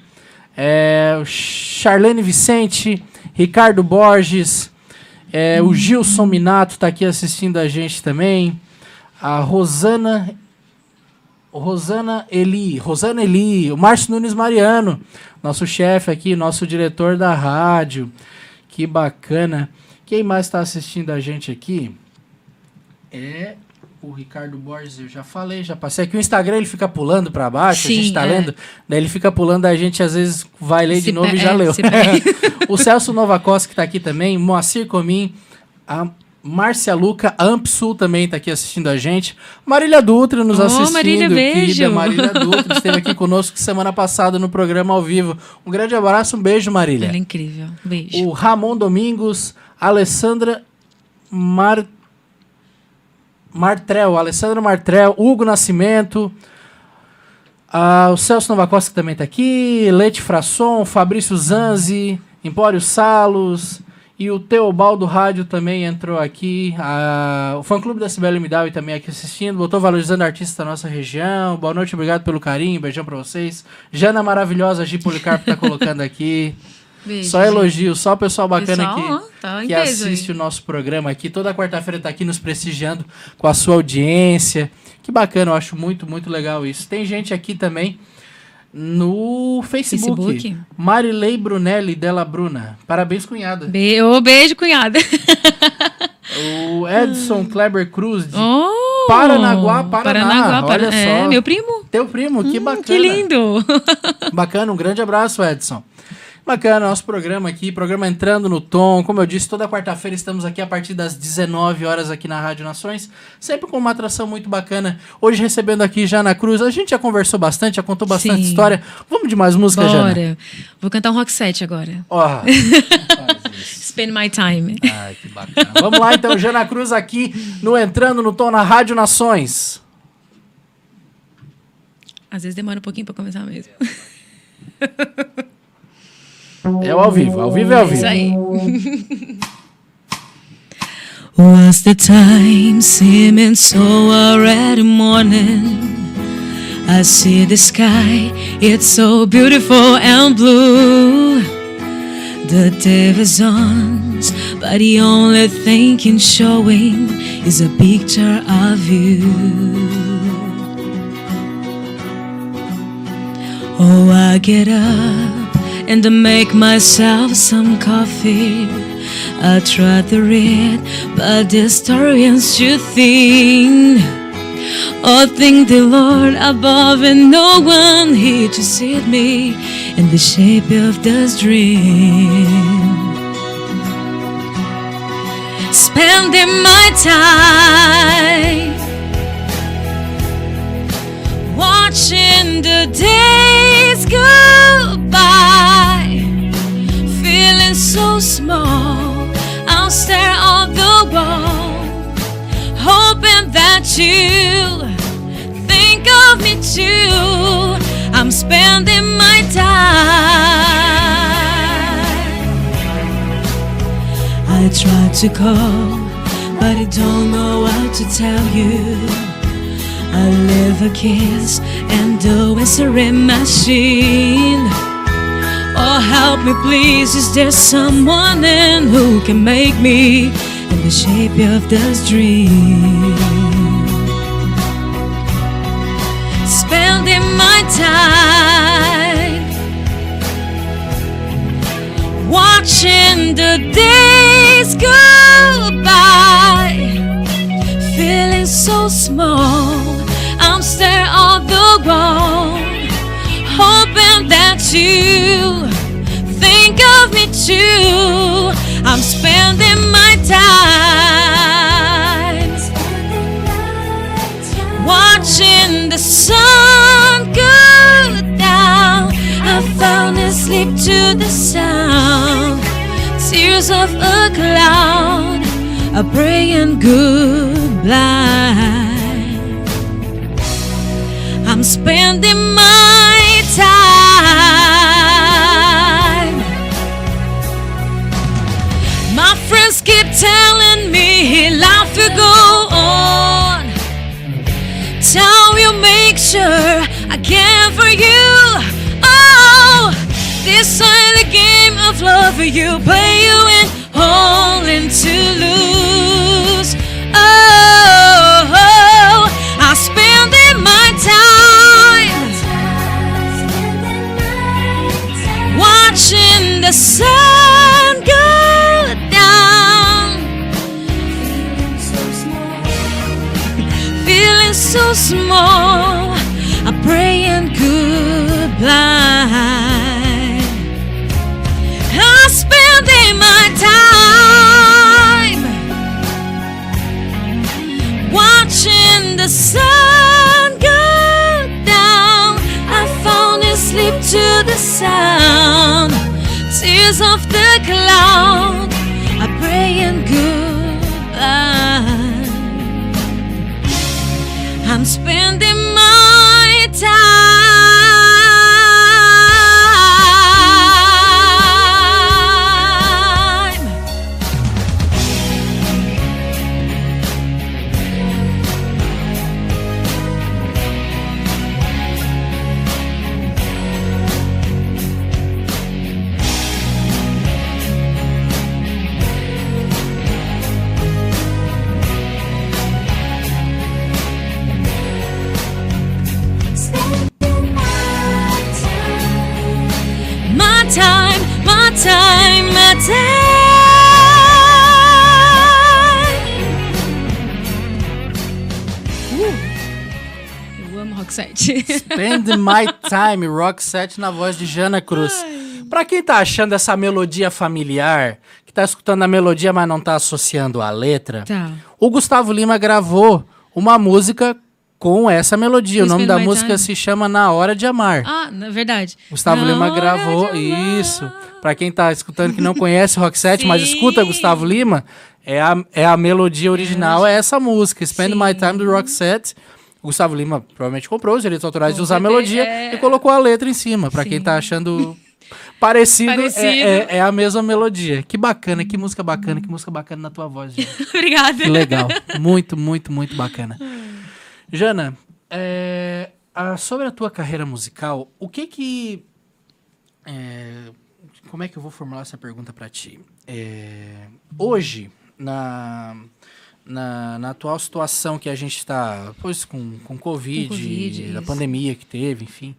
é, Charlene Vicente, Ricardo Borges, é, o Gilson Minato tá aqui assistindo a gente também. A Rosana Rosana Eli, Rosana Eli, o Márcio Nunes Mariano, nosso chefe aqui, nosso diretor da rádio. Que bacana. Quem mais está assistindo a gente aqui é o Ricardo Borges, eu já falei, já passei aqui. O Instagram ele fica pulando para baixo, a Sim, gente tá é. lendo, daí ele fica pulando, a gente às vezes vai ler de Se novo e já é, leu. o Celso Novacosta que tá aqui também, Moacir Comim, a Márcia Luca, a Ampsul também tá aqui assistindo a gente. Marília Dutra nos Oh, assistindo. Marília, beijo. querida Marília Dutra esteve aqui conosco semana passada no programa ao vivo. Um grande abraço, um beijo, Marília. Ela é incrível. Beijo. O Ramon Domingos, Alessandra Mar... Martrel, Alessandra Martrel, Hugo Nascimento, ah, o Celso Nova Costa também está aqui, Leite Frasson, Fabrício Zanzi, Empório Salos e o Teobaldo Rádio também entrou aqui. ah, o fã clube da Sibeli Midawi também aqui assistindo. Botou valorizando artistas da nossa região. Boa noite, obrigado pelo carinho. Beijão pra vocês. Jana maravilhosa, Gi Policarpo tá colocando aqui. Beijo. Só gente. elogio, só o pessoal bacana Pessoal, que, tá que aí. assiste o nosso programa aqui. Toda quarta-feira tá aqui nos prestigiando com a sua audiência. Que bacana, eu acho muito, muito legal isso. Tem gente aqui também no Facebook. Facebook? Marilei Brunelli Della Bruna. Parabéns, cunhada. Be ô, beijo, cunhada. O Edson Kleber Cruz, de Oh, Paranaguá, Paraná. Paranaguá, Olha É, só. meu primo. teu primo, que Hum, bacana. Que lindo. Bacana, um grande abraço, Edson. Bacana, nosso programa aqui, programa entrando no tom. Como eu disse, toda quarta-feira estamos aqui a partir das 19 horas aqui na Rádio Nações, sempre com uma atração muito bacana. Hoje recebendo aqui Jana Cruz. A gente já conversou bastante, já contou bastante Sim. história. Vamos de mais música, Jana? Bora. Vou cantar um rock set agora. Ó, Spend my time. ai, que bacana. Vamos lá então, Jana Cruz aqui no Entrando no Tom na Rádio Nações. Às vezes demora um pouquinho pra começar mesmo. É o ao vivo, ao vivo é ao vivo. Isso aí. Was the time seeming so already morning? I see the sky, it's so beautiful and blue. The day is on, but the only thing in showing is a picture of you. Oh, I get up and I make myself some coffee. I try to read, but the story is too thin. Oh, thank the Lord above, and no one here to see me in the shape of this dream. Spending my time watching the days go by, feeling so small. I'll stare at the wall, hoping that you think of me too. I'm spending my time. I tried to call, but I don't know what to tell you. I live a kiss and do answering machine. Oh, help me, please. Is there someone in who can make me in the shape of this dream? Spending my time watching the days go by feeling so small. I'm the wall, hoping that you think of me too. I'm spending my time watching the sun go down. I found asleep to the sound, tears of a cloud, a praying goodbye. Spending my time. My friends keep telling me life will go on. Tell you make sure I care for you. Oh, this the game of love for you play you in, holding to lose. So small, I'm praying goodbye. I'm spending my time watching the sun go down. I found asleep to the sound, tears of the cloud. Spending my time. Spend My Time, Rock 7 na voz de Jana Cruz. Pra quem tá achando essa melodia familiar, que tá escutando a melodia, mas não tá associando a letra, Tá. o Gustavo Lima gravou uma música com essa melodia. O nome da música Time. se chama Na Hora de Amar. Ah, na verdade. Gustavo Na Lima gravou isso. Pra quem tá escutando que não conhece Rock 7, mas escuta Gustavo Lima, é a, é a melodia original, é essa música, Spend Sim. My Time do Rock 7. O Gustavo Lima provavelmente comprou os direitos autorais de usar a melodia é. e colocou a letra em cima. Pra quem tá achando parecido, é- Parecido. É, é a mesma melodia. Que bacana, que música bacana, que música bacana na tua voz, gente. Obrigada. Que legal. Muito, muito, muito bacana. Jana, é, a- sobre a tua carreira musical, o que que. é, como é que eu vou formular essa pergunta pra ti? É, hoje, na, na, na atual situação que a gente está, pois com, com Covid, Com Covid, da pandemia que teve, enfim.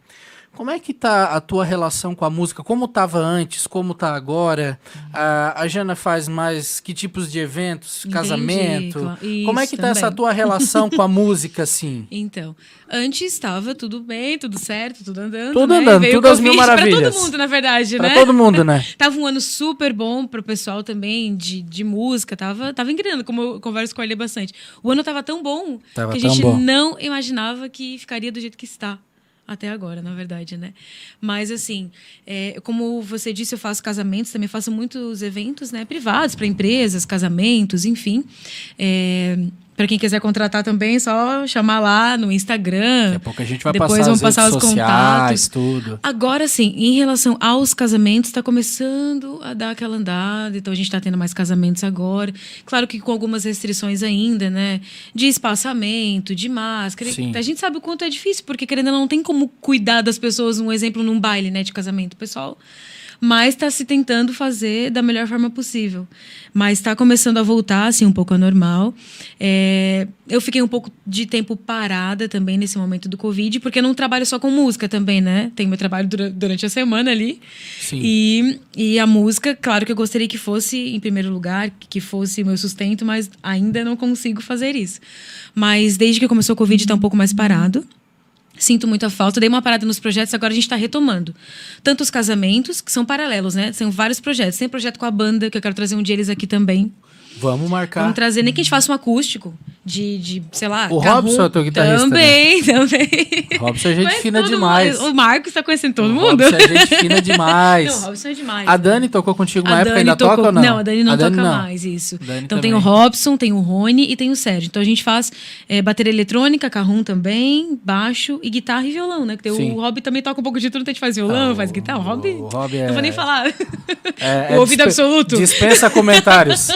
Como é que tá a tua relação com a música? Como tava antes? Como tá agora? A, a Jana faz mais que tipos de eventos? Entendi, Casamento? claro. Como é Isso que tá essa tua relação com a música, assim? Então, antes estava tudo bem, tudo certo, tudo andando. Tudo né? andando, tudo às mil Covid Pra maravilhas. todo mundo, na verdade, Pra né? todo mundo, né? Tava um ano super bom pro pessoal também de, de música, tava, tava engrenando, como eu converso com ele bastante. O ano tava tão bom Tava que a gente bom. não imaginava que ficaria do jeito que está. Até agora, na verdade, né? Mas, assim, é, como você disse, eu faço casamentos, também faço muitos eventos né, privados, para empresas, casamentos, enfim. É, para quem quiser contratar também, é só chamar lá no Instagram. Daqui a pouco a gente vai Depois passar as redes passar os sociais, contatos. tudo. Agora sim, em relação aos casamentos, está começando a dar aquela andada, então a gente está tendo mais casamentos agora. Claro que com algumas restrições ainda, né? De espaçamento, de máscara. Sim. A gente sabe o quanto é difícil, porque querendo não, não tem como cuidar das pessoas, um exemplo, num baile né, de casamento. O pessoal. Mas está se tentando fazer da melhor forma possível. Mas está começando a voltar, assim, um pouco ao normal. É, eu fiquei um pouco de tempo parada também nesse momento do Covid, porque eu não trabalho só com música também, né? Tem meu trabalho dura- durante a semana ali. Sim. E, e a música, claro que eu gostaria que fosse em primeiro lugar, que fosse meu sustento, mas ainda não consigo fazer isso. Mas desde que começou o Covid, está um pouco mais parado. Sinto muita falta. Dei uma parada nos projetos, agora a gente está retomando. Tanto os casamentos, que são paralelos, né? São vários projetos. Tem projeto com a banda, que eu quero trazer um dia eles aqui também. Vamos marcar. Vamos trazer, nem que a gente faça um acústico de, de sei lá. O Robson é teu guitarrista, Também, também. Robson é gente Conhece fina demais. mundo. O Marcos tá conhecendo todo O mundo. Robson é gente fina demais. Não, o Robson é demais. A né? Dani tocou contigo uma A época, Dani ainda tocou- toca ou não? Não, a Dani não toca não. mais, isso. Dani então tem o também. Robson, tem o Rony e tem o Sérgio. Então a gente faz é, bateria eletrônica, carrum também, baixo e guitarra e violão, né? Que tem Sim. o Rob também toca um pouco de tudo, a gente faz violão, Ah, faz guitarra. O Rob. o Rob Não vou é- nem falar. É, o é ouvido absoluto. Dispensa comentários.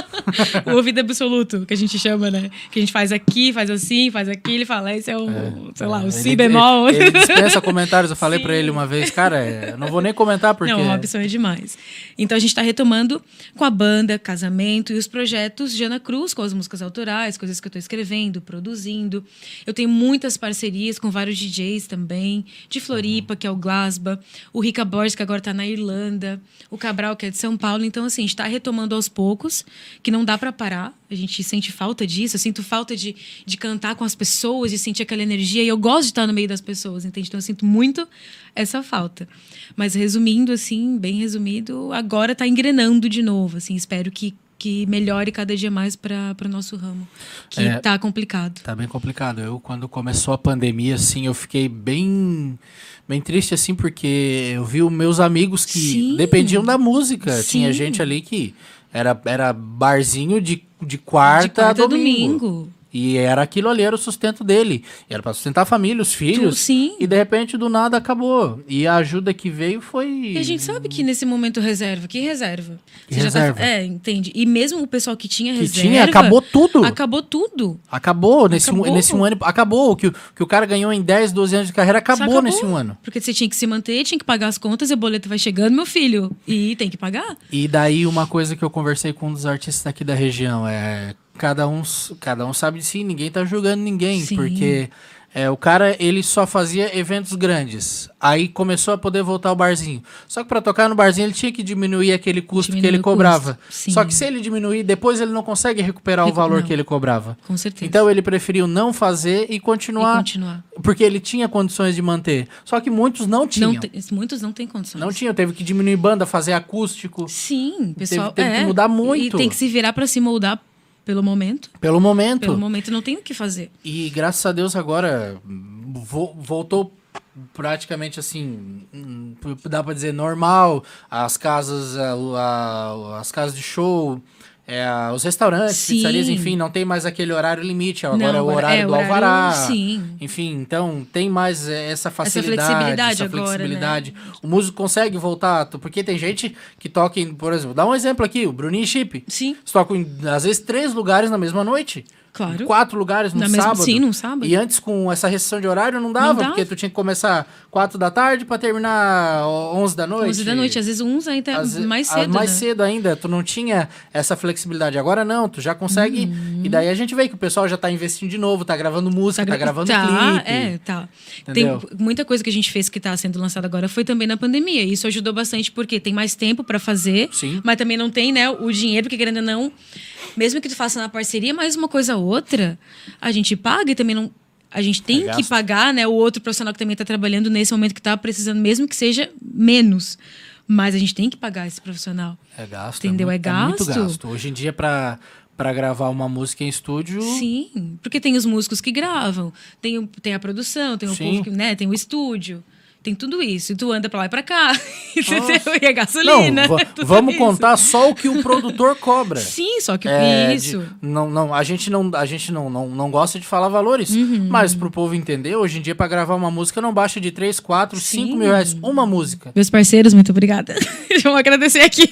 o ouvido absoluto, que a gente chama, né? Que a gente faz aqui, faz assim, faz aqui, ele fala, esse é o, sei lá, o Ele- si bemol. Ele, ele dispensa comentários. Eu falei pra ele uma vez, cara, é, eu não vou nem comentar porque. Não, o Robson é demais. Então a gente está retomando com a banda, casamento e os projetos Jana Cruz, com as músicas autorais, coisas que eu estou escrevendo, produzindo. Eu tenho muitas parcerias com vários DJs também, de Floripa, que é o Glasba, o Rica Borges, que agora está na Irlanda, o Cabral, que é de São Paulo. Então, assim, a gente está retomando aos poucos, que não dá para parar. A gente sente falta disso, eu sinto falta de, de cantar com as pessoas, de sentir aquela energia, e eu gosto de estar no meio das pessoas, entende? Então eu sinto muito essa falta. Mas resumindo, assim, bem resumido, agora está engrenando de novo, assim, espero que, que melhore cada dia mais para o nosso ramo, que É. tá complicado. Tá bem complicado. Eu, quando começou a pandemia, assim, eu fiquei bem, bem triste, assim, porque eu vi os meus amigos que Sim. dependiam da música. Tinha Sim. gente ali que era, era barzinho de, de quarta, de quarta a domingo. domingo. E era aquilo ali, era o sustento dele. Era pra sustentar a família, os filhos. sim. E de repente, do nada, acabou. E a ajuda que veio foi. E a gente sabe que nesse momento reserva, que reserva? Que Você já tá- reserva? é, entende. E mesmo o pessoal que tinha Que reserva. tinha, acabou tudo. Acabou tudo. Acabou nesse, Um, Acabou. nesse um ano. Acabou. O que, o que o cara ganhou em 10, 12 anos de carreira acabou, Só nesse um ano. Porque você tinha que se manter, tinha que pagar as contas e o boleto vai chegando, meu filho. E tem que pagar. E daí uma coisa que eu conversei com um dos artistas daqui da região é cada um, cada um sabe de si, ninguém tá julgando ninguém, Sim. porque é, o cara ele só fazia eventos grandes. Aí começou a poder voltar ao barzinho. Só que para tocar no barzinho ele tinha que diminuir aquele custo que Diminuir ele o cobrava. Só que se ele diminuir, depois ele não consegue recuperar o Recu- valor não. que ele cobrava. Com certeza. Então ele preferiu não fazer e e continuar, continuar. porque ele tinha condições de manter. Só que muitos não tinham. Não muitos não têm condições. Não tinham, teve que diminuir banda, fazer acústico. Sim, pessoal. teve que é, mudar muito. E tem que se virar pra se moldar pelo momento. Pelo momento. Pelo momento não tem o que fazer. E graças a Deus agora vo- voltou praticamente assim, hum, dá pra dizer normal, as casas, a- a- as casas de show, é, os restaurantes, Sim. pizzarias, enfim, não tem mais aquele horário limite, agora Não, é o horário é do horário- alvará. sim. Enfim, então tem mais é, essa facilidade, flexibilidade essa agora, né? flexibilidade. O músico consegue voltar, porque tem gente que toca em, por exemplo, dá um exemplo aqui, o Bruninho e Chip. Sim. Eles tocam em, às vezes três lugares na mesma noite. Claro. Em quatro lugares no mesma- sábado. sim, num sábado. E antes, com essa restrição de horário, não dava, Não dava. porque tu tinha que começar quatro da tarde pra terminar 11 da noite. 11 da noite, às vezes uns ainda Às mais ah, cedo. mais né? cedo ainda, tu não tinha essa flexibilidade. Agora não, tu já consegue. Uhum. E daí a gente vê que o pessoal já tá investindo de novo, tá gravando música, tá, gra- gravando tá, clipe. É, tá. Entendeu? Tem muita coisa que a gente fez que tá sendo lançada agora foi também na pandemia. Isso ajudou bastante porque tem mais tempo pra fazer, Sim. mas também não tem, né, o dinheiro, porque querendo ou não, mesmo que tu faça na parceria, mais uma coisa ou outra, a gente paga e também não a gente tem É que gasto. pagar, né, o outro profissional que também tá trabalhando nesse momento que tá precisando, mesmo que seja menos. Mas a gente tem que pagar esse profissional. É gasto. Entendeu? É, É muito, muito gasto. gasto. Hoje em dia, pra, pra gravar uma música em estúdio. Sim, porque tem os músicos que gravam, tem, tem a produção, tem o Sim. povo que, né, tem o estúdio, tem tudo isso. E tu anda pra lá e pra cá, entendeu? E a Não, gasolina. tudo vamos isso. contar só o que o produtor cobra. Sim, só que É, isso. de- não, não, a gente não, a gente não, não, não gosta de falar valores, Uhum. mas pro povo entender, hoje em dia pra gravar uma música não baixa de 3, 4, 5 mil reais uma música, Meus parceiros, muito obrigada. Vamos agradecer aqui.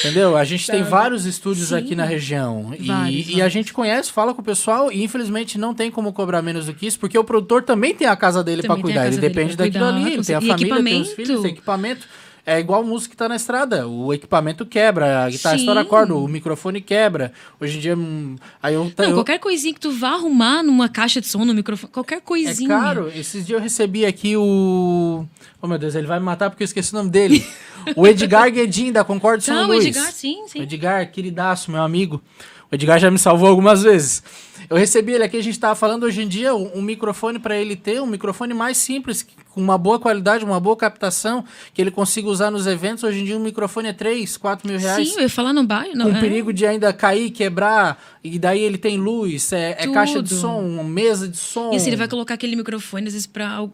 entendeu? A gente tem vários estúdios Sim. aqui na região e, Vários, e a vários. gente conhece, fala com o pessoal e infelizmente não tem como cobrar menos do que isso, porque o produtor também tem a casa dele pra Também tem a cuidar, ele dele depende daquilo cuidar, ali, ele tem a família, tem os filhos, tem equipamento. É igual música que tá na estrada. O equipamento quebra, a guitarra Sim. estoura a corda, o microfone quebra. Hoje em dia, hum, aí eu, Não, eu, qualquer coisinha que tu vá arrumar numa caixa de som, no microfone, qualquer É coisinha. caro. Esses dias eu recebi aqui o. Oh, meu Deus, ele vai me matar porque eu esqueci o nome dele. o Edgar Guedin, da Concorde São Tá, o Luís. Edgar, sim, sim. O Edgar, queridaço, meu amigo. O Edgar já me salvou algumas vezes. Eu recebi ele aqui, a gente tava falando hoje em dia, um, um microfone para ele ter, um microfone mais simples, com uma boa qualidade, uma boa captação, que ele consiga usar nos eventos. Hoje em dia um microfone é 3, 4 mil reais. Sim, eu ia falar no bairro. com Não, é. perigo de ainda cair, quebrar, e daí ele tem luz, é, é caixa de som, mesa de som. E assim, ele vai colocar aquele microfone, às vezes, al-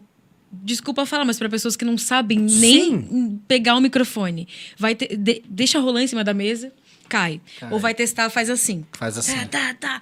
Desculpa falar, mas para pessoas que não sabem Sim. nem pegar o microfone. Vai ter, de- deixa rolar em cima da mesa, cai. Cai. Ou vai testar, faz assim. Faz assim. Tá, tá, tá.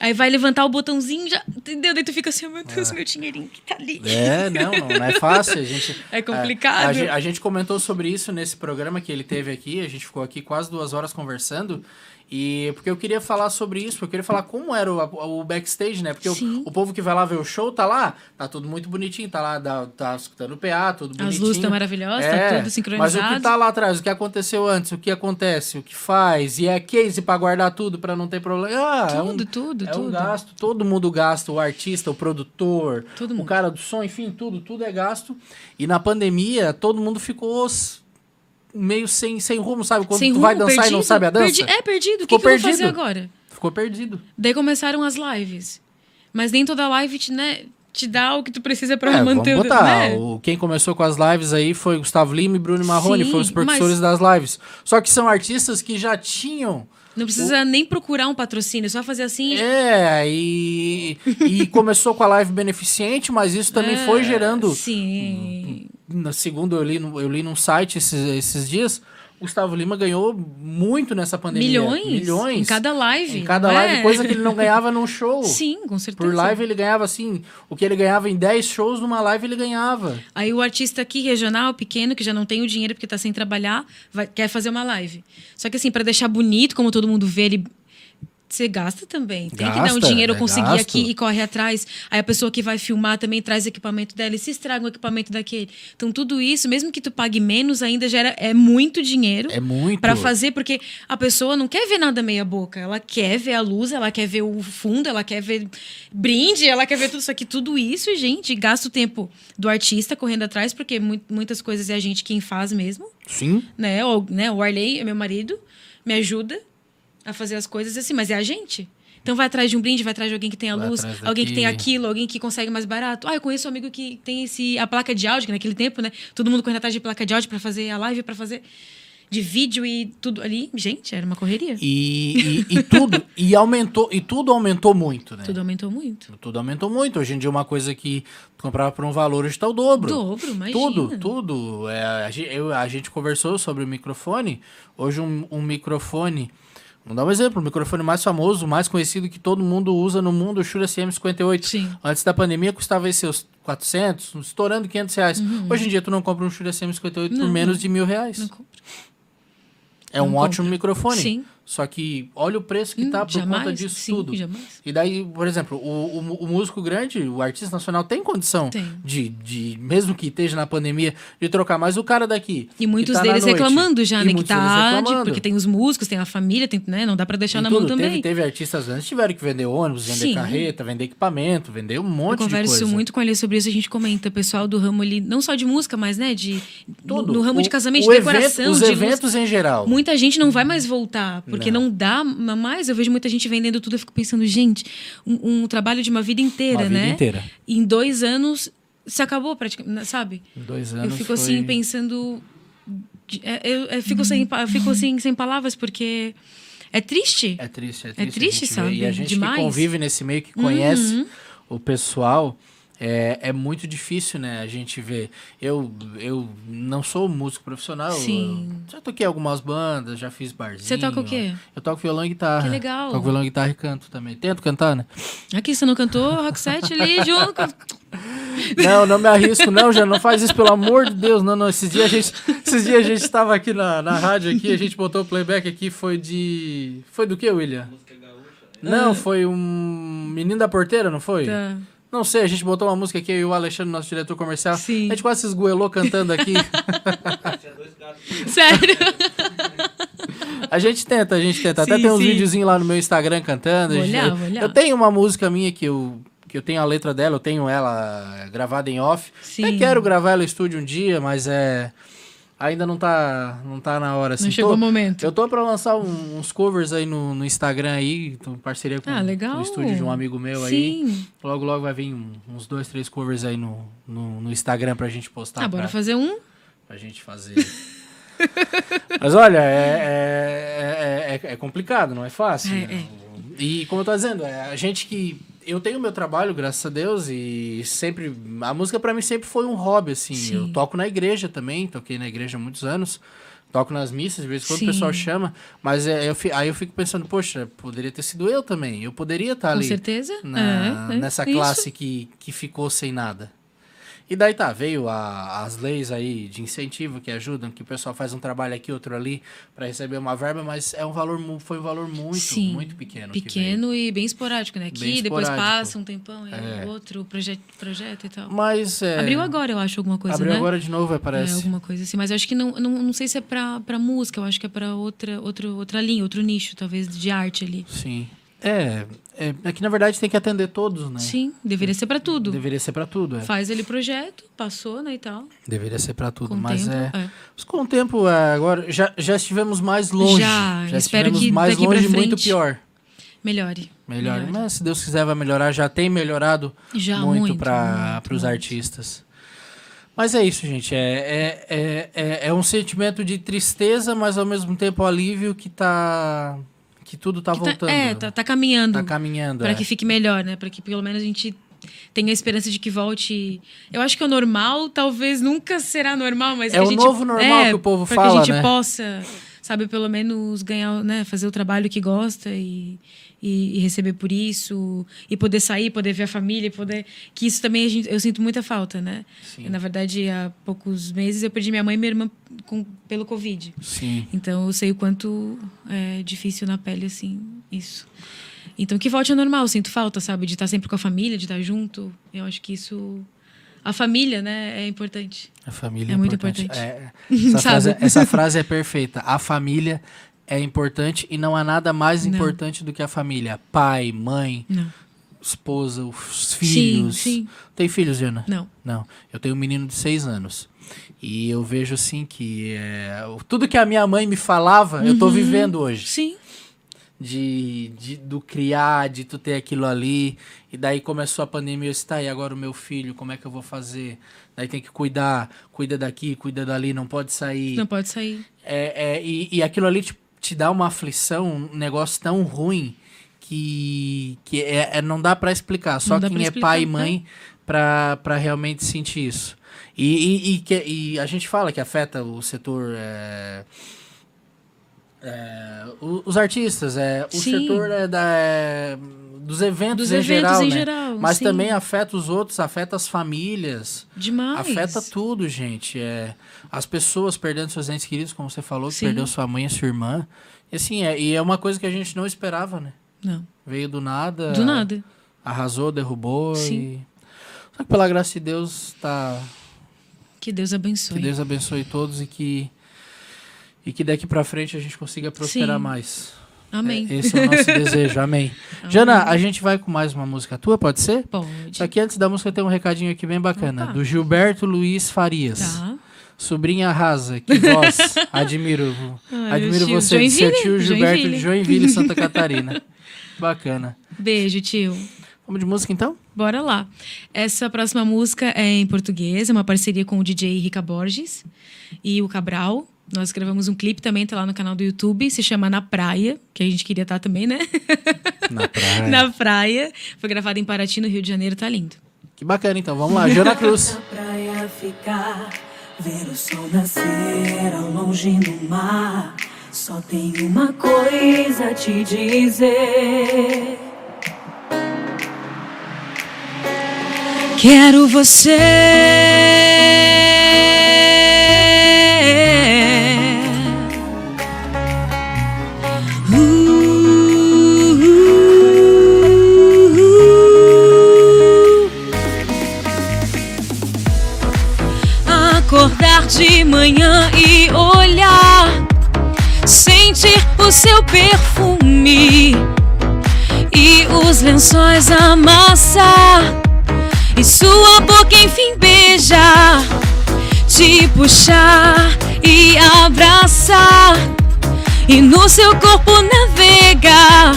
Aí vai levantar o botãozinho, já. Entendeu? Daí tu fica assim, oh, meu Deus, meu dinheirinho que tá ali. É, não, não, é fácil. A gente, É complicado. A, a gen- a gente comentou sobre isso nesse programa que ele teve aqui. A gente ficou aqui quase duas horas conversando. E porque eu queria falar sobre isso, porque eu queria falar como era o, o backstage, né? Porque o, o povo que vai lá ver o show tá lá, tá tudo muito bonitinho, tá lá, dá- tá escutando o PA, tudo As bonitinho. luzes estão maravilhosas, tá tudo Mas o sincronizado. que tá lá atrás, o que aconteceu antes, o que acontece, o que faz, e é case pra guardar tudo pra não ter problema. Ah, é um, Tudo, tudo, é um tudo. gasto, todo mundo gasta, o artista, o produtor, Todo o mundo. cara do som, enfim, tudo, tudo é gasto. E na pandemia, todo mundo ficou meio sem, sem rumo, sabe? Quando Sem tu rumo, vai dançar e não perdido, sabe a dança. perdi- é, perdido. O Ficou que, que eu vou fazer perdido. agora? Ficou perdido. Daí começaram as lives. Mas nem toda live te, né, te dá o que tu precisa pra É, manter vamos o. botar. Né? O, quem começou com as lives aí foi Gustavo Lima e Bruno Marrone, foram os percussores das lives. Só que são artistas que já tinham Não precisa nem procurar um patrocínio, é só fazer assim. É, e, e começou com a live beneficente, mas isso também É, foi gerando. Sim. Na- Segundo eu li, eu li num site esses, esses dias, Gustavo Lima ganhou muito nessa pandemia. Milhões. Milhões. Em cada live. Em cada não live, é? coisa que ele não ganhava num show. Sim, com certeza. Por live ele ganhava assim, o que ele ganhava em 10 shows, numa live ele ganhava. Aí o artista aqui, regional, pequeno, que já não tem o dinheiro porque tá sem trabalhar, vai- quer fazer uma live. Só que assim, pra deixar bonito, como todo mundo vê, ele. Você gasta também. Tem que dar um Gasta, dinheiro, eu é conseguir gasto. aqui e corre atrás. Aí a pessoa que vai filmar também traz equipamento dela e se estraga o equipamento daquele. Então, tudo isso, mesmo que tu pague menos, ainda gera é muito dinheiro. É muito. Pra fazer, porque a pessoa não quer ver nada meia boca. Ela quer ver a luz, ela quer ver o fundo, ela quer ver brinde, ela quer ver tudo isso aqui. Tudo isso, gente, gasta o tempo do artista correndo atrás, porque mu- muitas coisas é a gente quem faz mesmo, Sim. né? O, né? o Arley é meu marido, me ajuda a fazer as coisas assim, mas é a gente. Então vai atrás de um brinde, vai atrás de alguém que tenha Vai luz, alguém que tem aquilo, alguém que consegue mais barato. Ah, eu conheço um amigo que tem esse a placa de áudio, que naquele tempo, né? Todo mundo correndo atrás de placa de áudio pra fazer a live, pra fazer de vídeo e tudo ali. Gente, era uma correria. E, e, e tudo, e aumentou, e tudo aumentou muito, né? Tudo aumentou muito. Tudo aumentou muito. Hoje em dia, uma coisa que tu comprava por um valor, hoje tá o dobro. Dobro, imagina. Tudo, tudo. É, a, gente, eu- a gente conversou sobre o microfone. Hoje, um, um microfone. Vamos dar um exemplo. O microfone mais famoso, mais conhecido que todo mundo usa no mundo, o Shure SM58. Sim. Antes da pandemia, custava aí seus 400, estourando 500 reais. Hoje em dia, tu não compra um Shure SM58 por Uhum. Não, menos não. de mil reais. Não compro. É um não ótimo compro. microfone. Sim. Só que olha o preço que Hum, tá por jamais, conta disso sim, tudo. jamais. E daí, por exemplo, o, o, o músico grande, o artista nacional, tem condição Tem. De, de, mesmo que esteja na pandemia, de trocar mais o cara daqui. E muitos que tá na deles reclamando já, E né? Que muitos deles tá. de- porque tem os músicos, tem a família, tem, né? Não dá pra deixar Tem na tudo. mão também. Teve, teve artistas antes tiveram que vender ônibus, vender Sim. carreta, vender equipamento, vender um monte Eu de converso coisa. muito com ele sobre isso, a gente comenta. Pessoal do ramo ali, não só de música, mas, né, de. Tudo. No, no ramo de O- casamento, o de evento- decoração, Os de eventos em geral. Muita gente não vai mais voltar, porque Não. não, dá mais. Eu vejo muita gente vendendo tudo, eu fico pensando, gente, um, um trabalho de uma vida inteira, Uma vida né? inteira. Em dois anos se acabou, praticamente, sabe? Em dois Eu anos fico foi- assim pensando. é, Eu, eu fico, sem, eu fico assim, sem palavras, porque é triste. É triste, é triste. triste, a gente vê. sabe? E a gente Demais. que convive nesse meio, que conhece Uhum. o pessoal, é, é muito difícil, né? A gente vê. Eu, eu não sou músico profissional. Sim. eu já toquei algumas bandas, já fiz barzinho. Você toca o quê? Eu toco violão e guitarra. Que legal. Toco violão, guitarra e canto também. Tento cantar, né? Aqui, você não cantou Rock 7 ali junto. Não, não me arrisco, não, já não faz isso, pelo amor de Deus. Não, não. Esses dias a gente, esses dias a gente estava aqui na, na rádio aqui, a gente botou o playback aqui, foi de. Foi do que, William? Não, foi um menino da porteira, não foi? Tá. Não sei, a gente botou uma música aqui, eu e o Alexandre, nosso diretor comercial. Sim. A gente quase se esgoelou cantando aqui. Sério? a gente tenta, a gente tenta. Até Sim, tem uns sim. videozinhos lá no meu Instagram cantando. Vou gente- olhar, eu, vou olhar. eu tenho uma música minha que eu, que eu tenho a letra dela, eu tenho ela gravada em off. Sim. Até quero gravar ela em estúdio um dia, mas é. Ainda não tá, não tá na hora. Assim. Não chegou Tô- o momento. Eu tô pra lançar um- uns covers aí no, no Instagram aí, tô em parceria com, Ah, legal. o estúdio de um amigo meu aí. Sim. Logo, logo vai vir um- uns dois, três covers aí no, no, no Instagram pra gente postar. Ah, bora pra, fazer um? pra gente fazer. Mas olha, é, é, é, é complicado, não é fácil. É, né? E como eu tô dizendo, é a gente que. Eu tenho meu trabalho, graças a Deus, e sempre. A música pra mim sempre foi um hobby, assim. Sim. Eu toco na igreja também, toquei na igreja há muitos anos. Toco nas missas, de vez em quando o pessoal chama. Mas é, eu, aí eu fico pensando, poxa, poderia ter sido eu também. Eu poderia estar Com ali certeza. na- É, é, nessa isso. classe que, que ficou sem nada. E daí tá, veio a- as leis aí de incentivo que ajudam, que o pessoal faz um trabalho aqui, outro ali, para receber uma verba, mas é um valor, foi um valor muito, Sim. muito pequeno. que Pequeno e bem esporádico, né? Aqui, depois passa um tempão, e É. outro projeto, projeto e tal. Mas é, Abriu agora, eu acho, alguma coisa, abriu né? agora de novo, é, É, parece. alguma coisa assim. Mas eu acho que não, não, não sei se é pra, pra música, eu acho que é pra outra, outro, outra linha, outro nicho, talvez, de arte ali. Sim. É, é, é que na verdade tem que atender todos, né? Sim, deveria ser pra tudo. Deveria ser para tudo, é. Faz ele projeto, passou, né, e tal. Deveria ser para tudo, Com mas tempo, é, é. Mas com o tempo, é, agora já, já estivemos mais longe. Já, espero estivemos que mais daqui longe e muito frente pior. Melhore. Melhor. Melhore. Mas se Deus quiser vai melhorar, já tem melhorado Já, muito, muito, para os artistas. Mas é isso, gente. É, é, é, é, é um sentimento de tristeza, mas ao mesmo tempo alívio que tá. Que tudo tá Que tá- voltando. é, tá, tá caminhando. Tá caminhando. Pra é. que fique melhor, né? Pra que pelo menos a gente tenha a esperança de que volte. Eu acho que o normal talvez nunca será normal, mas É que a o gente, novo normal que o povo pra fala, que a gente né? possa, sabe, pelo menos ganhar, né, fazer o trabalho que gosta e, e, e receber por isso e poder sair, poder ver a família, poder que isso também a gente, eu sinto muita falta, né? Na verdade, há poucos meses eu perdi minha mãe e minha irmã com, pelo covid. Sim. Então eu sei o quanto é difícil na pele, assim, isso. Então que volte ao normal, eu sinto falta, sabe? De estar sempre com a família, de estar junto. Eu acho que isso. A família, né, é importante. A família É muito importante. importante. É, essa, frase, essa frase é perfeita. A família é importante e não há nada mais Não. importante do que a família. Pai, mãe, Não. esposa, os filhos. sim. Tem filhos, Jana? Não. Não. Eu tenho um menino de seis anos. E eu vejo assim que é, tudo que a minha mãe me falava, eu tô vivendo hoje. Sim. de, de do criar, de tu ter aquilo ali. E daí começou a pandemia, eu disse, tá, e agora o meu filho, como é que eu vou fazer? Daí tem que cuidar, cuida daqui, cuida dali, não pode sair. Não pode sair. É, é, e, e aquilo ali te, te dá uma aflição, um negócio tão ruim que, que é, é- não dá pra explicar. Só quem é explicar, pai e né? mãe pra, pra realmente sentir isso. E, e, e, que, e a gente fala que afeta o setor. é, é, os artistas, é, o Sim. setor é, da, é, dos eventos, Dos em, eventos geral, em né? geral, Mas sim. também afeta os outros, afeta as famílias. Demais. Afeta tudo, gente. É, as pessoas perdendo seus entes queridos, como você falou, que perdeu sua mãe e sua irmã. E assim, é, e é uma coisa que a gente não esperava, né? Não. Veio do nada. Do nada. Arrasou, derrubou Sim. e. Só que pela graça de Deus, tá. Que Deus Que abençoe. Deus abençoe todos e que. E que daqui pra frente a gente consiga prosperar Sim. mais. Amém. É, esse é o nosso desejo, amém. Jana, a gente vai com mais uma música tua, pode ser? Pode. Só que antes da música tem um recadinho aqui bem bacana. Opa. Do Gilberto Luiz Farias. Tá. Sobrinha Rasa, que voz. admiro. Ai, admiro tio, você de ser Joinville, tio Gilberto de Joinville. Joinville, Santa Catarina. Bacana. Beijo, tio. Vamos de música então? Bora lá. Essa próxima música é em português, é uma parceria com o DJ Rica Borges e o Cabral. Nós gravamos um clipe também, tá lá no canal do YouTube, se chama Na Praia, que a gente queria estar também, né? Na praia. Na Praia. Foi gravado em Paraty, no Rio de Janeiro, tá lindo. Que bacana então. Vamos lá, Jana Cruz. praia ficar, ver o sol nascer ao longe no mar. Só tenho uma coisa a te dizer. Quero você. De manhã e olhar, sentir o seu perfume e os lençóis amassar, e sua boca enfim beijar, te puxar e abraçar, e no seu corpo navegar,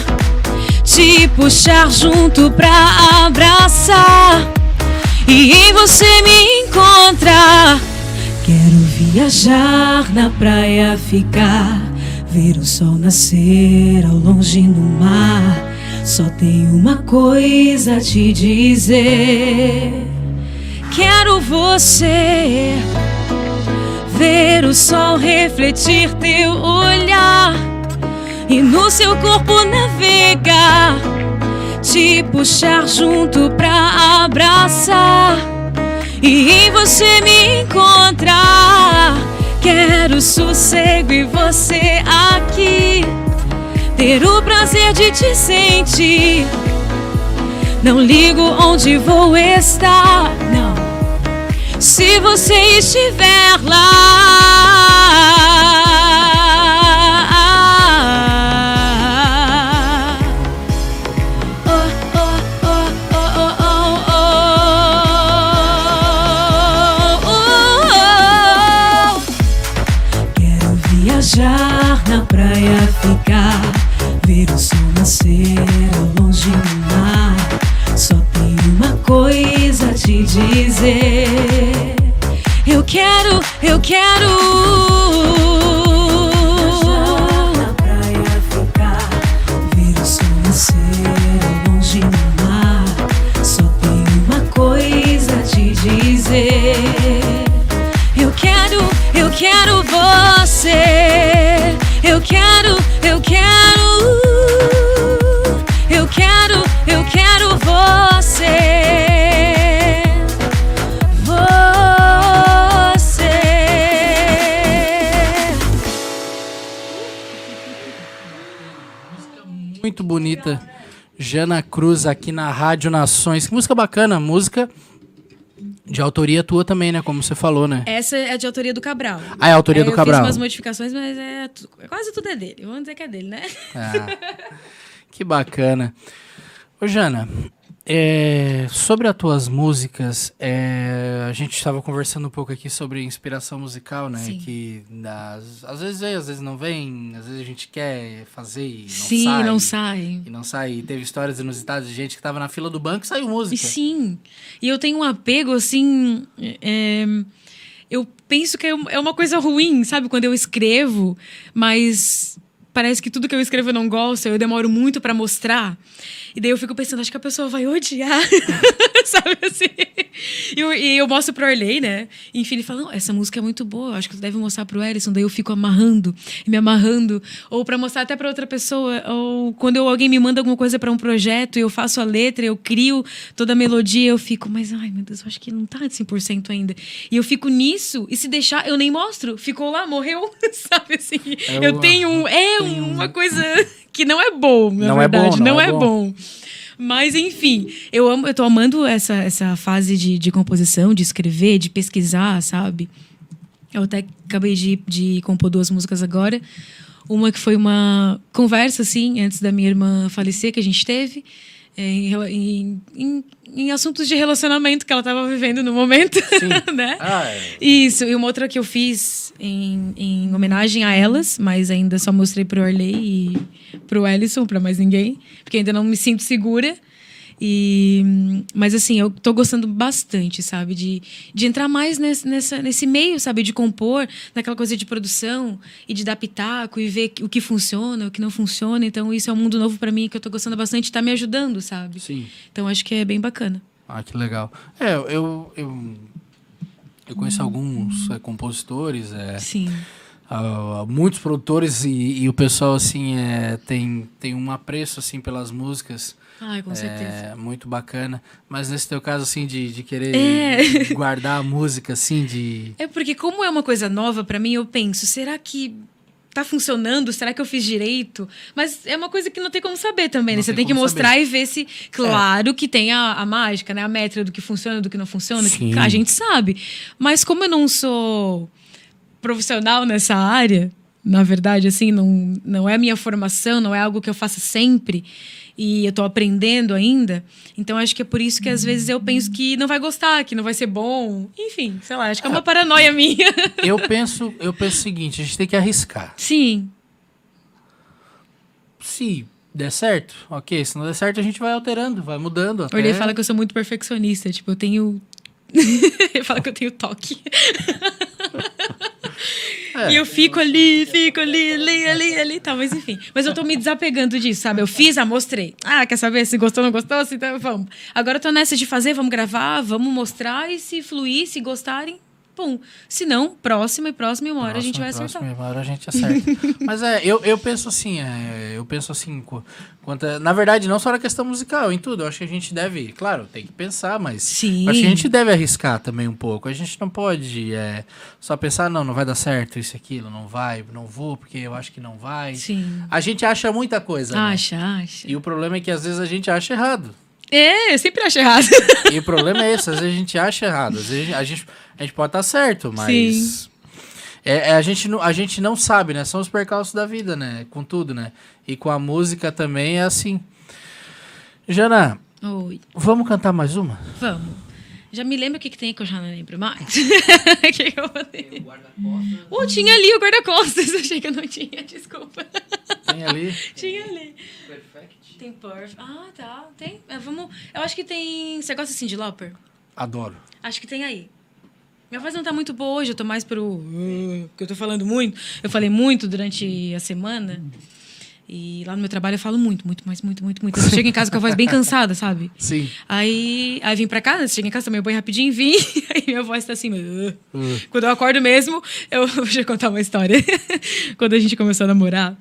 te puxar junto pra abraçar e em você me encontrar. Quero viajar na praia, ficar, ver o sol nascer ao longe no mar. Só tenho uma coisa a te dizer. Quero você ver o sol refletir teu olhar e no seu corpo navegar te puxar junto pra abraçar e em você me encontrar. Quero sossego e você aqui, ter o prazer de te sentir. Não ligo onde vou estar, não. Se você estiver lá. Ficar, ver o sol nascer ao longe no mar. Só tenho uma coisa a te dizer. Eu quero, eu quero. Jana Cruz aqui na Rádio Nações. Que música bacana. Música de autoria tua também, né? Como você falou, né? Essa é de autoria do Cabral. Ah, é a autoria Aí do eu Cabral. fiz umas modificações, mas é quase tudo é dele. Vamos dizer que é dele, né? Ah, que bacana. Ô, Jana, É, sobre as tuas músicas, é, a gente estava conversando um pouco aqui sobre inspiração musical, né? Sim. Que às vezes vem, às vezes não vem, às vezes a gente quer fazer e não Sim, sai. não sai. E não sai. E teve histórias inusitadas de gente que tava na fila do banco e saiu música. E sim. E eu tenho um apego, assim. é, eu penso que é é uma coisa ruim, sabe? Quando eu escrevo, mas parece que tudo que eu escrevo eu não gosto, eu demoro muito pra mostrar. E daí eu fico pensando, acho que a pessoa vai odiar. sabe assim? E eu, e eu mostro pro Arley, né? Enfim, ele fala: não, essa música é muito boa, acho que tu deve mostrar pro Ellison. Daí eu fico amarrando, me amarrando. Ou pra mostrar até pra outra pessoa. Ou quando eu- alguém me manda alguma coisa pra um projeto e eu faço a letra, eu crio toda a melodia, eu fico, mas ai meu Deus, eu acho que não tá de 100% ainda. E eu fico nisso, e se deixar, eu nem mostro. Ficou lá, morreu, sabe assim? É eu o- tenho um. É tem um- uma coisa que não é bom, na Não é bom, verdade. não não é é bom. bom. Mas, enfim, eu amo, eu tô amando essa, essa fase de, de composição, de escrever, de pesquisar, sabe? Eu até acabei de, de compor duas músicas agora. Uma que foi uma conversa, assim, antes da minha irmã falecer, que a gente teve, em, em, em- em assuntos de relacionamento que ela estava vivendo no momento, né? Ah, é. Isso, e uma outra que eu fiz em, em homenagem a elas, mas ainda só mostrei pro Arley e pro Ellison, pra mais ninguém, porque ainda não me sinto segura. E, mas assim, eu tô gostando bastante, sabe? De, de entrar mais nesse, nessa, nesse meio, sabe? De compor, naquela coisa de produção e de dar pitaco e ver o que funciona, o que não funciona. Então, isso é um mundo novo pra mim que eu tô gostando bastante e tá me ajudando, sabe? Sim. Então, acho que é bem bacana. Ah, que legal. É, eu. Eu, eu conheço alguns é, compositores, é, Sim. Ah, muitos produtores e, e o pessoal assim é, tem, tem um apreço assim pelas músicas Ai, com certeza. é, muito bacana mas nesse teu caso assim de, de querer É. guardar a música assim de É porque como é uma coisa nova pra mim, eu penso, será que tá funcionando? Será que eu fiz direito? Mas é uma coisa que não tem como saber também, né? Você tem tem que mostrar saber. e ver se, claro, que tem a, a mágica, né? A métrica do que funciona, do que não funciona, que a gente sabe. Mas como eu não sou profissional nessa área, na verdade, assim, não, não é a minha formação, não é algo que eu faça sempre. E eu tô aprendendo ainda. Então, acho que é por isso que às vezes eu penso que não vai gostar, que não vai ser bom. Enfim, sei lá, acho que é uma paranoia minha. eu penso eu penso o seguinte a gente tem que arriscar Sim, se der certo ok se não der certo a gente vai alterando vai mudando até... Orley fala que eu sou muito perfeccionista. Tipo, eu tenho. Ele fala que eu tenho toque. É. E eu fico ali, fico ali, ali, ali, ali, tá, mas enfim. Mas eu tô me desapegando disso, sabe? Eu fiz, ah, mostrei. Ah, quer saber se gostou ou não gostou? Se então, vamos. Agora eu tô nessa de fazer, vamos gravar, vamos mostrar e se fluir, se gostarem, pum. Se não, próxima e próxima e uma hora a gente vai acertar. próximo, Uma hora a gente acerta. Mas é, eu, eu penso assim, é, eu penso assim, qu- quanto a- na verdade, não só na questão musical, em tudo. Eu acho que a gente deve, claro, tem que pensar, mas Sim. acho que a gente deve arriscar também um pouco. A gente não pode é, só pensar, não, não vai dar certo isso e aquilo, não vai, não vou, porque eu acho que não vai. Sim. A gente acha muita coisa. né? Acha, acha. E o problema é que às vezes a gente acha errado. É, eu sempre acho errado. E o problema é esse, às vezes a gente acha errado. Às vezes a gente, a gente pode estar certo, mas. Sim. É, é, a, gente não, a gente não sabe, né? São os percalços da vida, né? Com tudo, né? E com a música também é assim. Jana, Oi. vamos cantar mais uma? Vamos. Já me lembra o que, que tem que eu já não lembro mais? O que que eu falei? Uh, tinha ali o guarda-costas. Achei que eu não tinha, desculpa. Tem ali. tinha ali. Tem Perf. Ah, tá. Tem. É, vamos. Eu acho que tem. Você gosta assim de Lauper? Adoro. Acho que tem aí. Minha voz não tá muito boa hoje, eu tô mais pro. uh, Porque eu tô falando muito. Eu falei muito durante a semana. E lá no meu trabalho eu falo muito, muito, mais, muito, muito, muito. Eu chego em casa com a voz bem cansada, sabe? Sim. Aí, aí vim pra casa, cheguei em casa, tomei um banho rapidinho, vim, aí minha voz tá assim, uh. quando eu acordo mesmo, eu deixa eu contar uma história. quando a gente começou a namorar,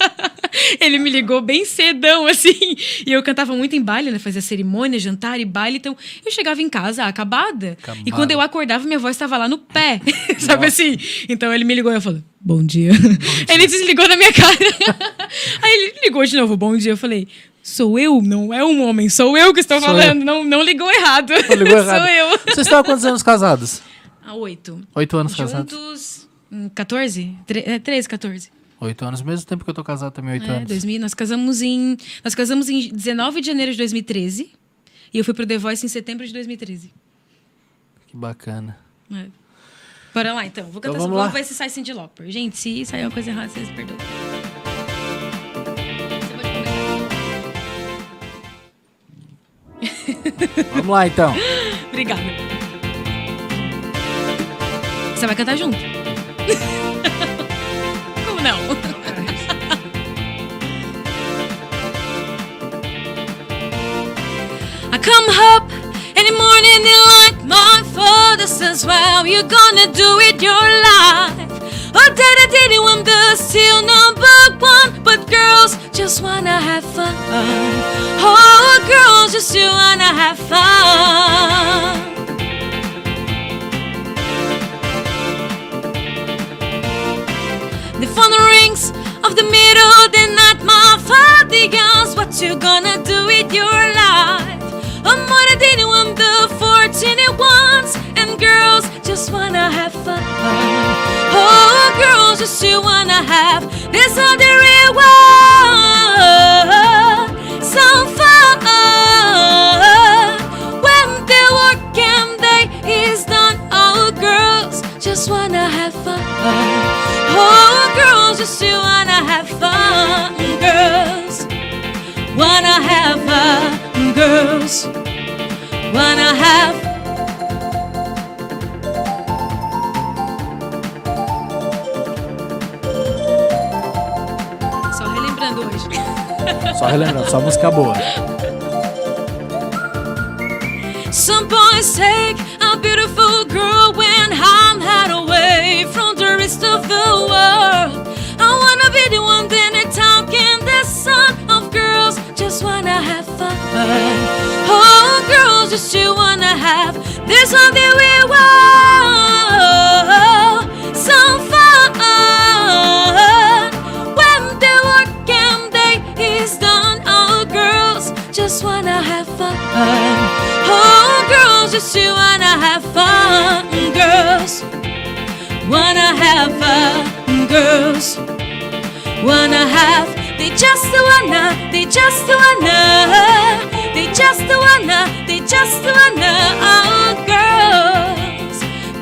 ele me ligou bem cedão, assim, e eu cantava muito em baile, né, fazia cerimônia, jantar e baile, então eu chegava em casa acabada, Acabada. e quando eu acordava, minha voz tava lá no pé, sabe assim? Então ele me ligou e eu falei, bom dia. Ele desligou na minha cara. aí ele ligou de novo, bom dia, eu falei... Sou eu, não é um homem, sou eu que estou Sou falando, não, não ligou errado. Não ligou errado. Sou eu. Vocês estão há quantos anos casados? Há oito. Oito anos casados. Juntos, hum, 14? Tre é, 13, 14. Oito anos, mesmo tempo que eu tô casado também, oito É, anos. 2000, nós casamos em. Nós casamos em 19 de janeiro de 2013. E eu fui pro The Voice em setembro de 2013. Que bacana. É. Bora lá, então. Vou cantar Então, vamos lá. ver se sai Cindy Lauper. Gente, se sair uma coisa errada, vocês perdoam. Vamos lá, então. Obrigada. Você vai cantar junto? Come up in the morning and like my father says, Well, you're gonna do it your life. Oh, daddy, daddy, I'm the still number one. But girls just wanna have fun. Oh, girls just wanna have fun. The phone rings of the middle of the night. My father yells, What you gonna do with your life? Just wanna have fun. Oh, girls just you wanna have this on the real world. Some fun when the working day is done. Oh, girls just wanna have fun. Oh, girls just you wanna have fun. Girls wanna have fun. Girls wanna have Só Só relembrando, só música boa. Some boys take a beautiful girl when I'm had away from the rest of the world. I wanna be the one that they talk in the sun of girls just wanna have fun. Oh, girls just you wanna have this on the real wanna have fun. Oh, girls just wanna have fun. Girls wanna have fun. Girls wanna have. They just wanna. They just wanna. They just wanna. They just wanna. Oh, girls.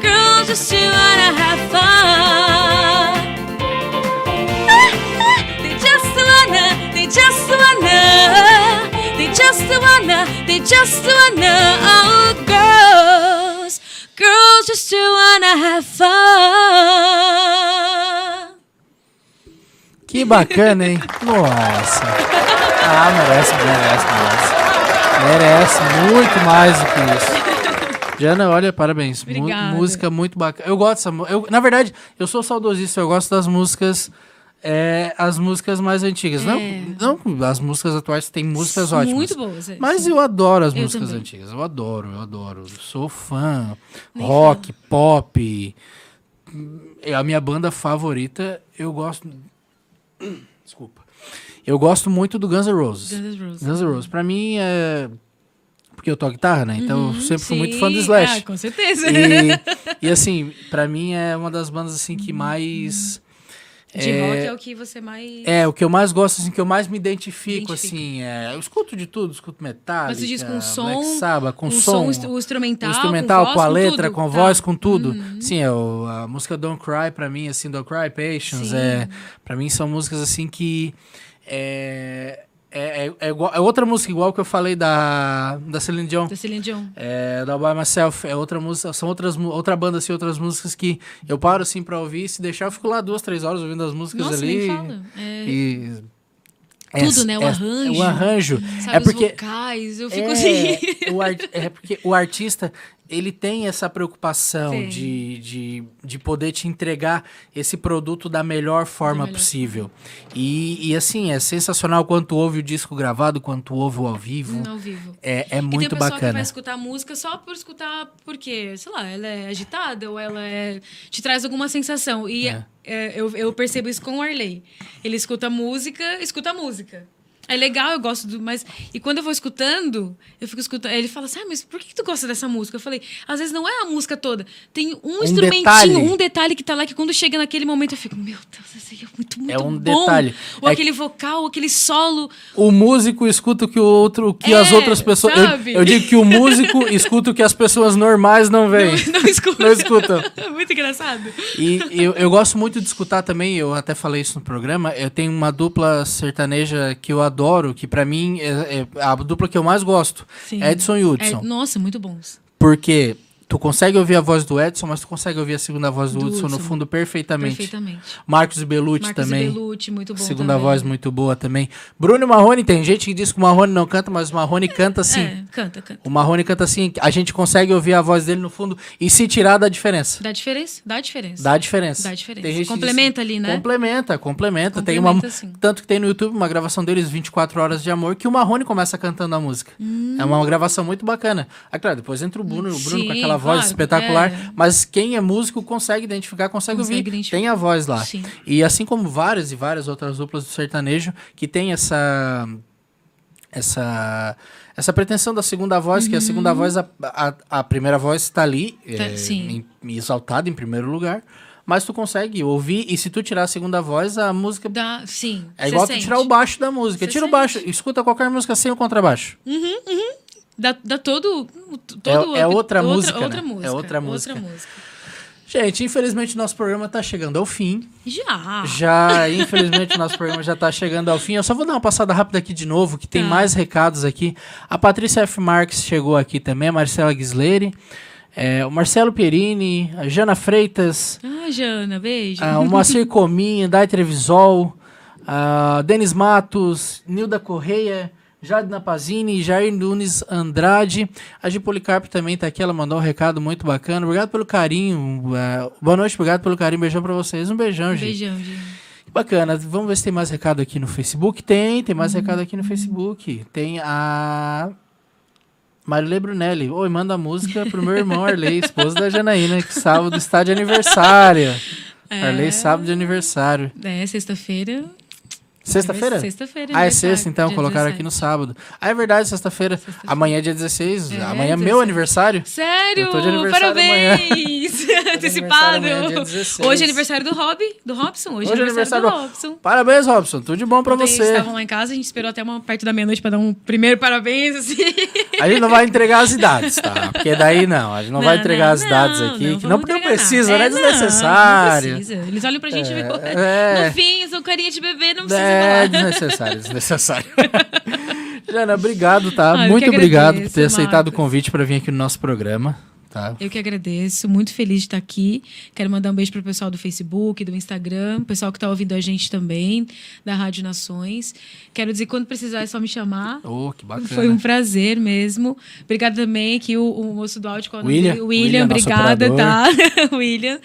Girls just wanna have fun. They just wanna, they just wanna, they just wanna, they just wanna, oh girls, girls just wanna have fun. Que bacana, hein? Nossa. Ah, merece, merece, merece. Merece muito mais do que isso. Diana, olha, parabéns. Música muito bacana. Eu gosto dessa eu Na verdade, eu sou saudosista, eu gosto das músicas. É, as músicas mais antigas. É. Não, não as músicas atuais têm músicas ótimas. Muito boas. é, Mas sim. eu adoro as Eu músicas também. antigas. Eu adoro, eu adoro. Sou fã. Nem Rock, pop. É a minha banda favorita. Eu gosto. Desculpa. Eu gosto muito do Guns N' Roses. Guns N' Roses. Guns N' Roses. Pra mim é. Porque eu toco guitarra, né? Então eu sempre fui muito fã do Sim, Slash. Ah, com certeza. E, e assim, pra mim é uma das bandas assim que mais. De rock é o que você mais. É, o que eu mais gosto, assim, que eu mais me identifico, Identifica. assim, é... Eu escuto de tudo, escuto metal, Mas você diz com som, Black Sabbath, com com som, som, o instrumental, o instrumental, com com, a voz, com letra, tudo? com a Tá. voz, com tudo. Sim, é o- a música Don't Cry, pra mim, assim, Don't Cry, Patience, Sim. é... Pra mim são músicas, assim, que... É, é, é, é, igual- é outra música igual que eu falei da, da Celine Dion. Da Celine Dion. É, da By Myself é outra música, são outras, outra banda, assim, outras músicas que eu paro, assim, pra ouvir, se deixar eu fico lá duas, três horas ouvindo as músicas Nossa, ali. nem fala. É, E... Tudo, né? O arranjo. O arranjo. sabe, é porque os vocais, eu fico é, assim. o ar- é porque o artista ele tem essa preocupação de, de, de poder te entregar esse produto da melhor forma melhor possível. E, e assim, é sensacional quanto ouve o disco gravado, quanto ouve o ao vivo. ao vivo. É, é e tem muito pessoal que bacana. vai escutar música só por escutar, porque, sei lá, ela é agitada ou ela é, te traz alguma sensação. E É. é, eu, eu percebo isso com o Arley. Ele escuta música, escuta música. É legal, eu gosto do. Mas. E quando eu vou escutando, eu fico escutando. Ele fala assim: ah, mas por que, tu gosta dessa música? Eu falei, às vezes não é a música toda. Tem um, instrumentinho, detalhe. um detalhe que tá lá que quando chega naquele momento eu fico, meu Deus, esse aí é muito, muito É um bom. detalhe. Ou É aquele vocal, ou aquele solo. O músico escuta o que o outro, que É, as outras pessoas. Eu, eu digo que o músico escuta o que as pessoas normais não veem. Não, não escuta. Não escutam. É muito engraçado. E eu, eu gosto muito de escutar também, eu até falei isso no programa, eu tenho uma dupla sertaneja que eu adoro, que pra mim é, é a dupla que eu mais gosto. Sim. Edson e Hudson. É, nossa, muito bons. Porque tu consegue ouvir a voz do Edson, mas tu consegue ouvir a segunda voz do, Do Hudson no fundo perfeitamente. Perfeitamente. Marcos Marcos também. e Belucci, muito bom. Segunda também. voz muito boa também. Bruno Marrone, tem gente que diz que o Marrone não canta, mas o Marrone canta assim. É, canta, canta. O Marrone canta assim, a gente consegue ouvir a voz dele no fundo e se tirar da diferença. Dá diferença? Dá diferença. Dá diferença. Dá diferença. Complementa diz- ali, né? Complementa, complementa. tem uma, Complementa, sim. tanto que tem no YouTube uma gravação deles, 24 horas de amor, que o Marrone começa cantando a música. É uma gravação muito bacana. Ah, claro, depois entra o Bruno, o Bruno com Hum. Sim, aquela voz claro, espetacular, é. mas quem é músico consegue identificar, consegue, Consegue ouvir. identificar. Tem a voz lá. Sim. E assim como várias e várias outras duplas do sertanejo que tem essa essa essa pretensão da segunda voz, que a segunda voz, a, a, a primeira voz está ali, Uhum. Tá, é, em- exaltada em primeiro lugar, mas tu consegue ouvir, e se tu tirar a segunda voz, a música Dá, sim. é igual tu tirar o baixo da música. Cê Tira o sente. baixo, escuta qualquer música sem o contrabaixo. Dá, dá todo. todo É- é outra música, Outra né? música. É outra música. Outra música. Gente, infelizmente nosso programa tá chegando ao fim. Já. Já, infelizmente, nosso programa já tá chegando ao fim. Eu só vou dar uma passada rápida aqui de novo, que tem Tá. mais recados aqui. A Patrícia F. Marques chegou aqui também, a Marcela Ghisleri, é, o Marcelo Pierini, a Jana Freitas, Ah, Jana, beijo. ah, o Moacir Cominha, Dai Trevisol, a Denis Matos, Nilda Correia, Jade Napazini, Jair Nunes Andrade. A Gi Policarpo também tá aqui, ela mandou um recado muito bacana. Obrigado pelo carinho. ah, boa noite, obrigado pelo carinho. Beijão pra vocês. Um beijão, Gi. Beijão, Gi. Bacana. Vamos ver se tem mais recado aqui no Facebook. Tem, tem Uhum. mais recado aqui no Facebook. Tem a Marilê Brunelli. Oi, manda música pro meu irmão Arley, esposo da Janaína, que sábado está de aniversário. É. Arley, sábado de aniversário. É, sexta-feira. Sexta-feira? Sexta-feira. Ah, é sexta, então, colocaram 17. aqui no sábado. Ah, é verdade, sexta-feira. Amanhã é dia 16. É, amanhã é meu 16. aniversário. Sério? Eu tô de aniversário Parabéns! Antecipado. dia 16. Hoje é aniversário do Rob, do Robson. Hoje, Hoje é é aniversário, aniversário do do- Robson. Parabéns, Robson. Tudo de bom pra Ontem você. Eles estavam lá em casa, a gente esperou até uma perto da meia-noite pra dar um primeiro parabéns, assim. A gente não vai entregar as idades, tá? Porque daí não, a gente não, vai entregar as idades não, aqui. não não porque não precisa, né? É, É desnecessário. Não, não precisa. Eles olham pra gente e ficam. é. No fim, são carinha de bebê, não precisa É desnecessário, desnecessário. Jana, obrigado, tá? Ah, Muito obrigado por agradeço, ter aceitado o Marcos. convite para vir aqui no nosso programa, tá? Eu que agradeço, muito feliz de estar aqui. Quero mandar um beijo pro pessoal do Facebook, do Instagram, o pessoal que está ouvindo a gente também, da Rádio Nações. Quero dizer, quando precisar é só me chamar. Oh, que bacana. Foi um prazer mesmo. Obrigada também aqui o, o moço do áudio. é William. William, William, obrigada, tá? William.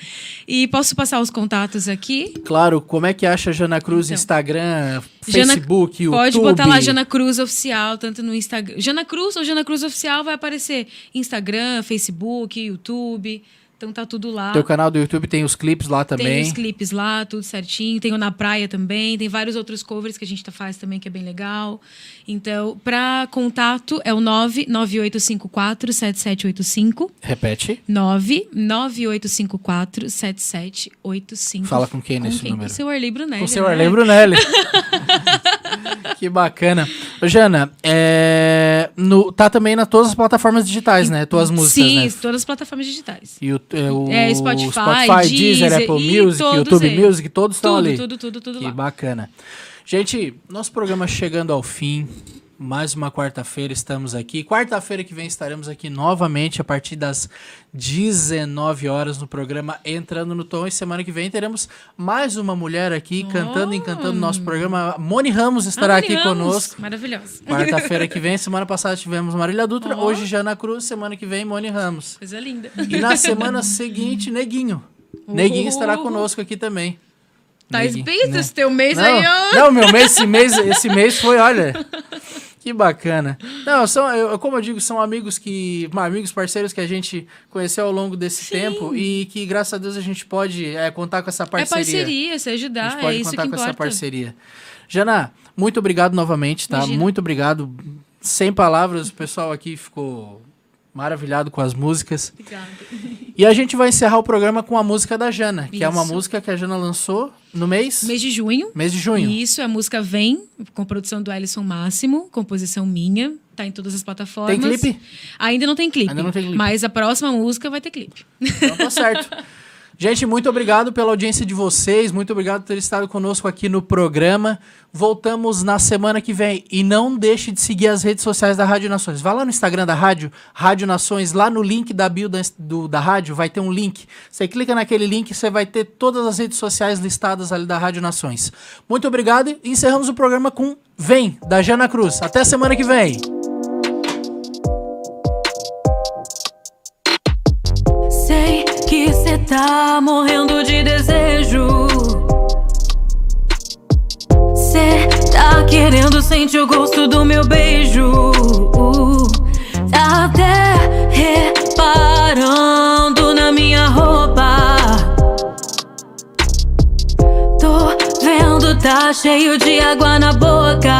E posso passar os contatos aqui? Claro, como é que acha Jana Cruz Então. Instagram, Jana- Facebook, YouTube? Pode botar lá Jana Cruz Oficial, tanto no Instagram. Jana Cruz ou Jana Cruz Oficial vai aparecer Instagram, Facebook, YouTube. Então tá tudo lá. Teu canal do YouTube tem os clipes lá também. Tem os clipes lá, tudo certinho. Tem o Na Praia também. Tem vários outros covers que a gente tá- faz também, que é bem legal. Então, pra contato é o 998547785. Repete. 998547785. Fala com quem nesse quem? número? Com o seu Arley Brunelli. Com o seu né? Arley Brunelli. que bacana. Ô, Jana, é, no, tá também nas todas as plataformas digitais, né? Tuas músicas, Sim, né? todas as plataformas digitais. E o, é, o É, Spotify, Deezer, Deezer, Apple e Music, YouTube eles. Music, todos estão Tudo, ali. tudo, tudo, tudo Que lá. bacana. Gente, nosso programa chegando ao fim. Mais uma quarta-feira estamos aqui. Quarta-feira que vem estaremos aqui novamente a partir das 19 horas no programa Entrando no Tom. E semana que vem teremos mais uma mulher aqui cantando e encantando no nosso programa. Moni Ramos estará Ah, aqui Ramos, conosco. Maravilhosa. Quarta-feira que vem, semana passada tivemos Marília Dutra, Ó. hoje Jana Cruz, semana que vem Moni Ramos. Coisa linda. E na semana seguinte, Neguinho. Neguinho estará conosco aqui também. Tá espeito né? esse teu mês não, aí, ó. Não, meu mês, esse mês, esse mês foi, olha. Que bacana. Não, são, eu, como eu digo, são amigos que. Amigos parceiros que a gente conheceu ao longo desse tempo e que, graças a Deus, a gente pode é, contar com essa É parceria. parceria, se A ajudar, gente é pode isso contar com importa. essa parceria. Jana, muito obrigado novamente, tá? Imagina. Muito obrigado. Sem palavras, o pessoal aqui ficou maravilhado com as músicas. Obrigada. E a gente vai encerrar o programa com a música da Jana, que é uma música que a Jana lançou no mês, Mês de junho. mês de junho. Isso, a música Vem, com produção do Ellison Máximo, composição minha. Tá em todas as plataformas. Tem clipe? Ainda não tem clipe. Ainda não tem clipe. Mas a próxima música vai ter clipe. Então tá certo. Gente, muito obrigado pela audiência de vocês, muito obrigado por ter estado conosco aqui no programa. Voltamos na semana que vem e não deixe de seguir as redes sociais da Rádio Nações. Vá lá no Instagram da rádio, Rádio Nações, lá no link da bio da, do- da rádio vai ter um link. Você clica naquele link, você vai ter todas as redes sociais listadas ali da Rádio Nações. Muito obrigado e encerramos o programa com Vem, da Jana Cruz. Até semana que vem. Tá morrendo de desejo. Cê tá querendo sentir o gosto do meu beijo. Tá até reparando na minha roupa. Tô vendo, tá cheio de água na boca.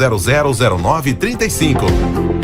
0009 35.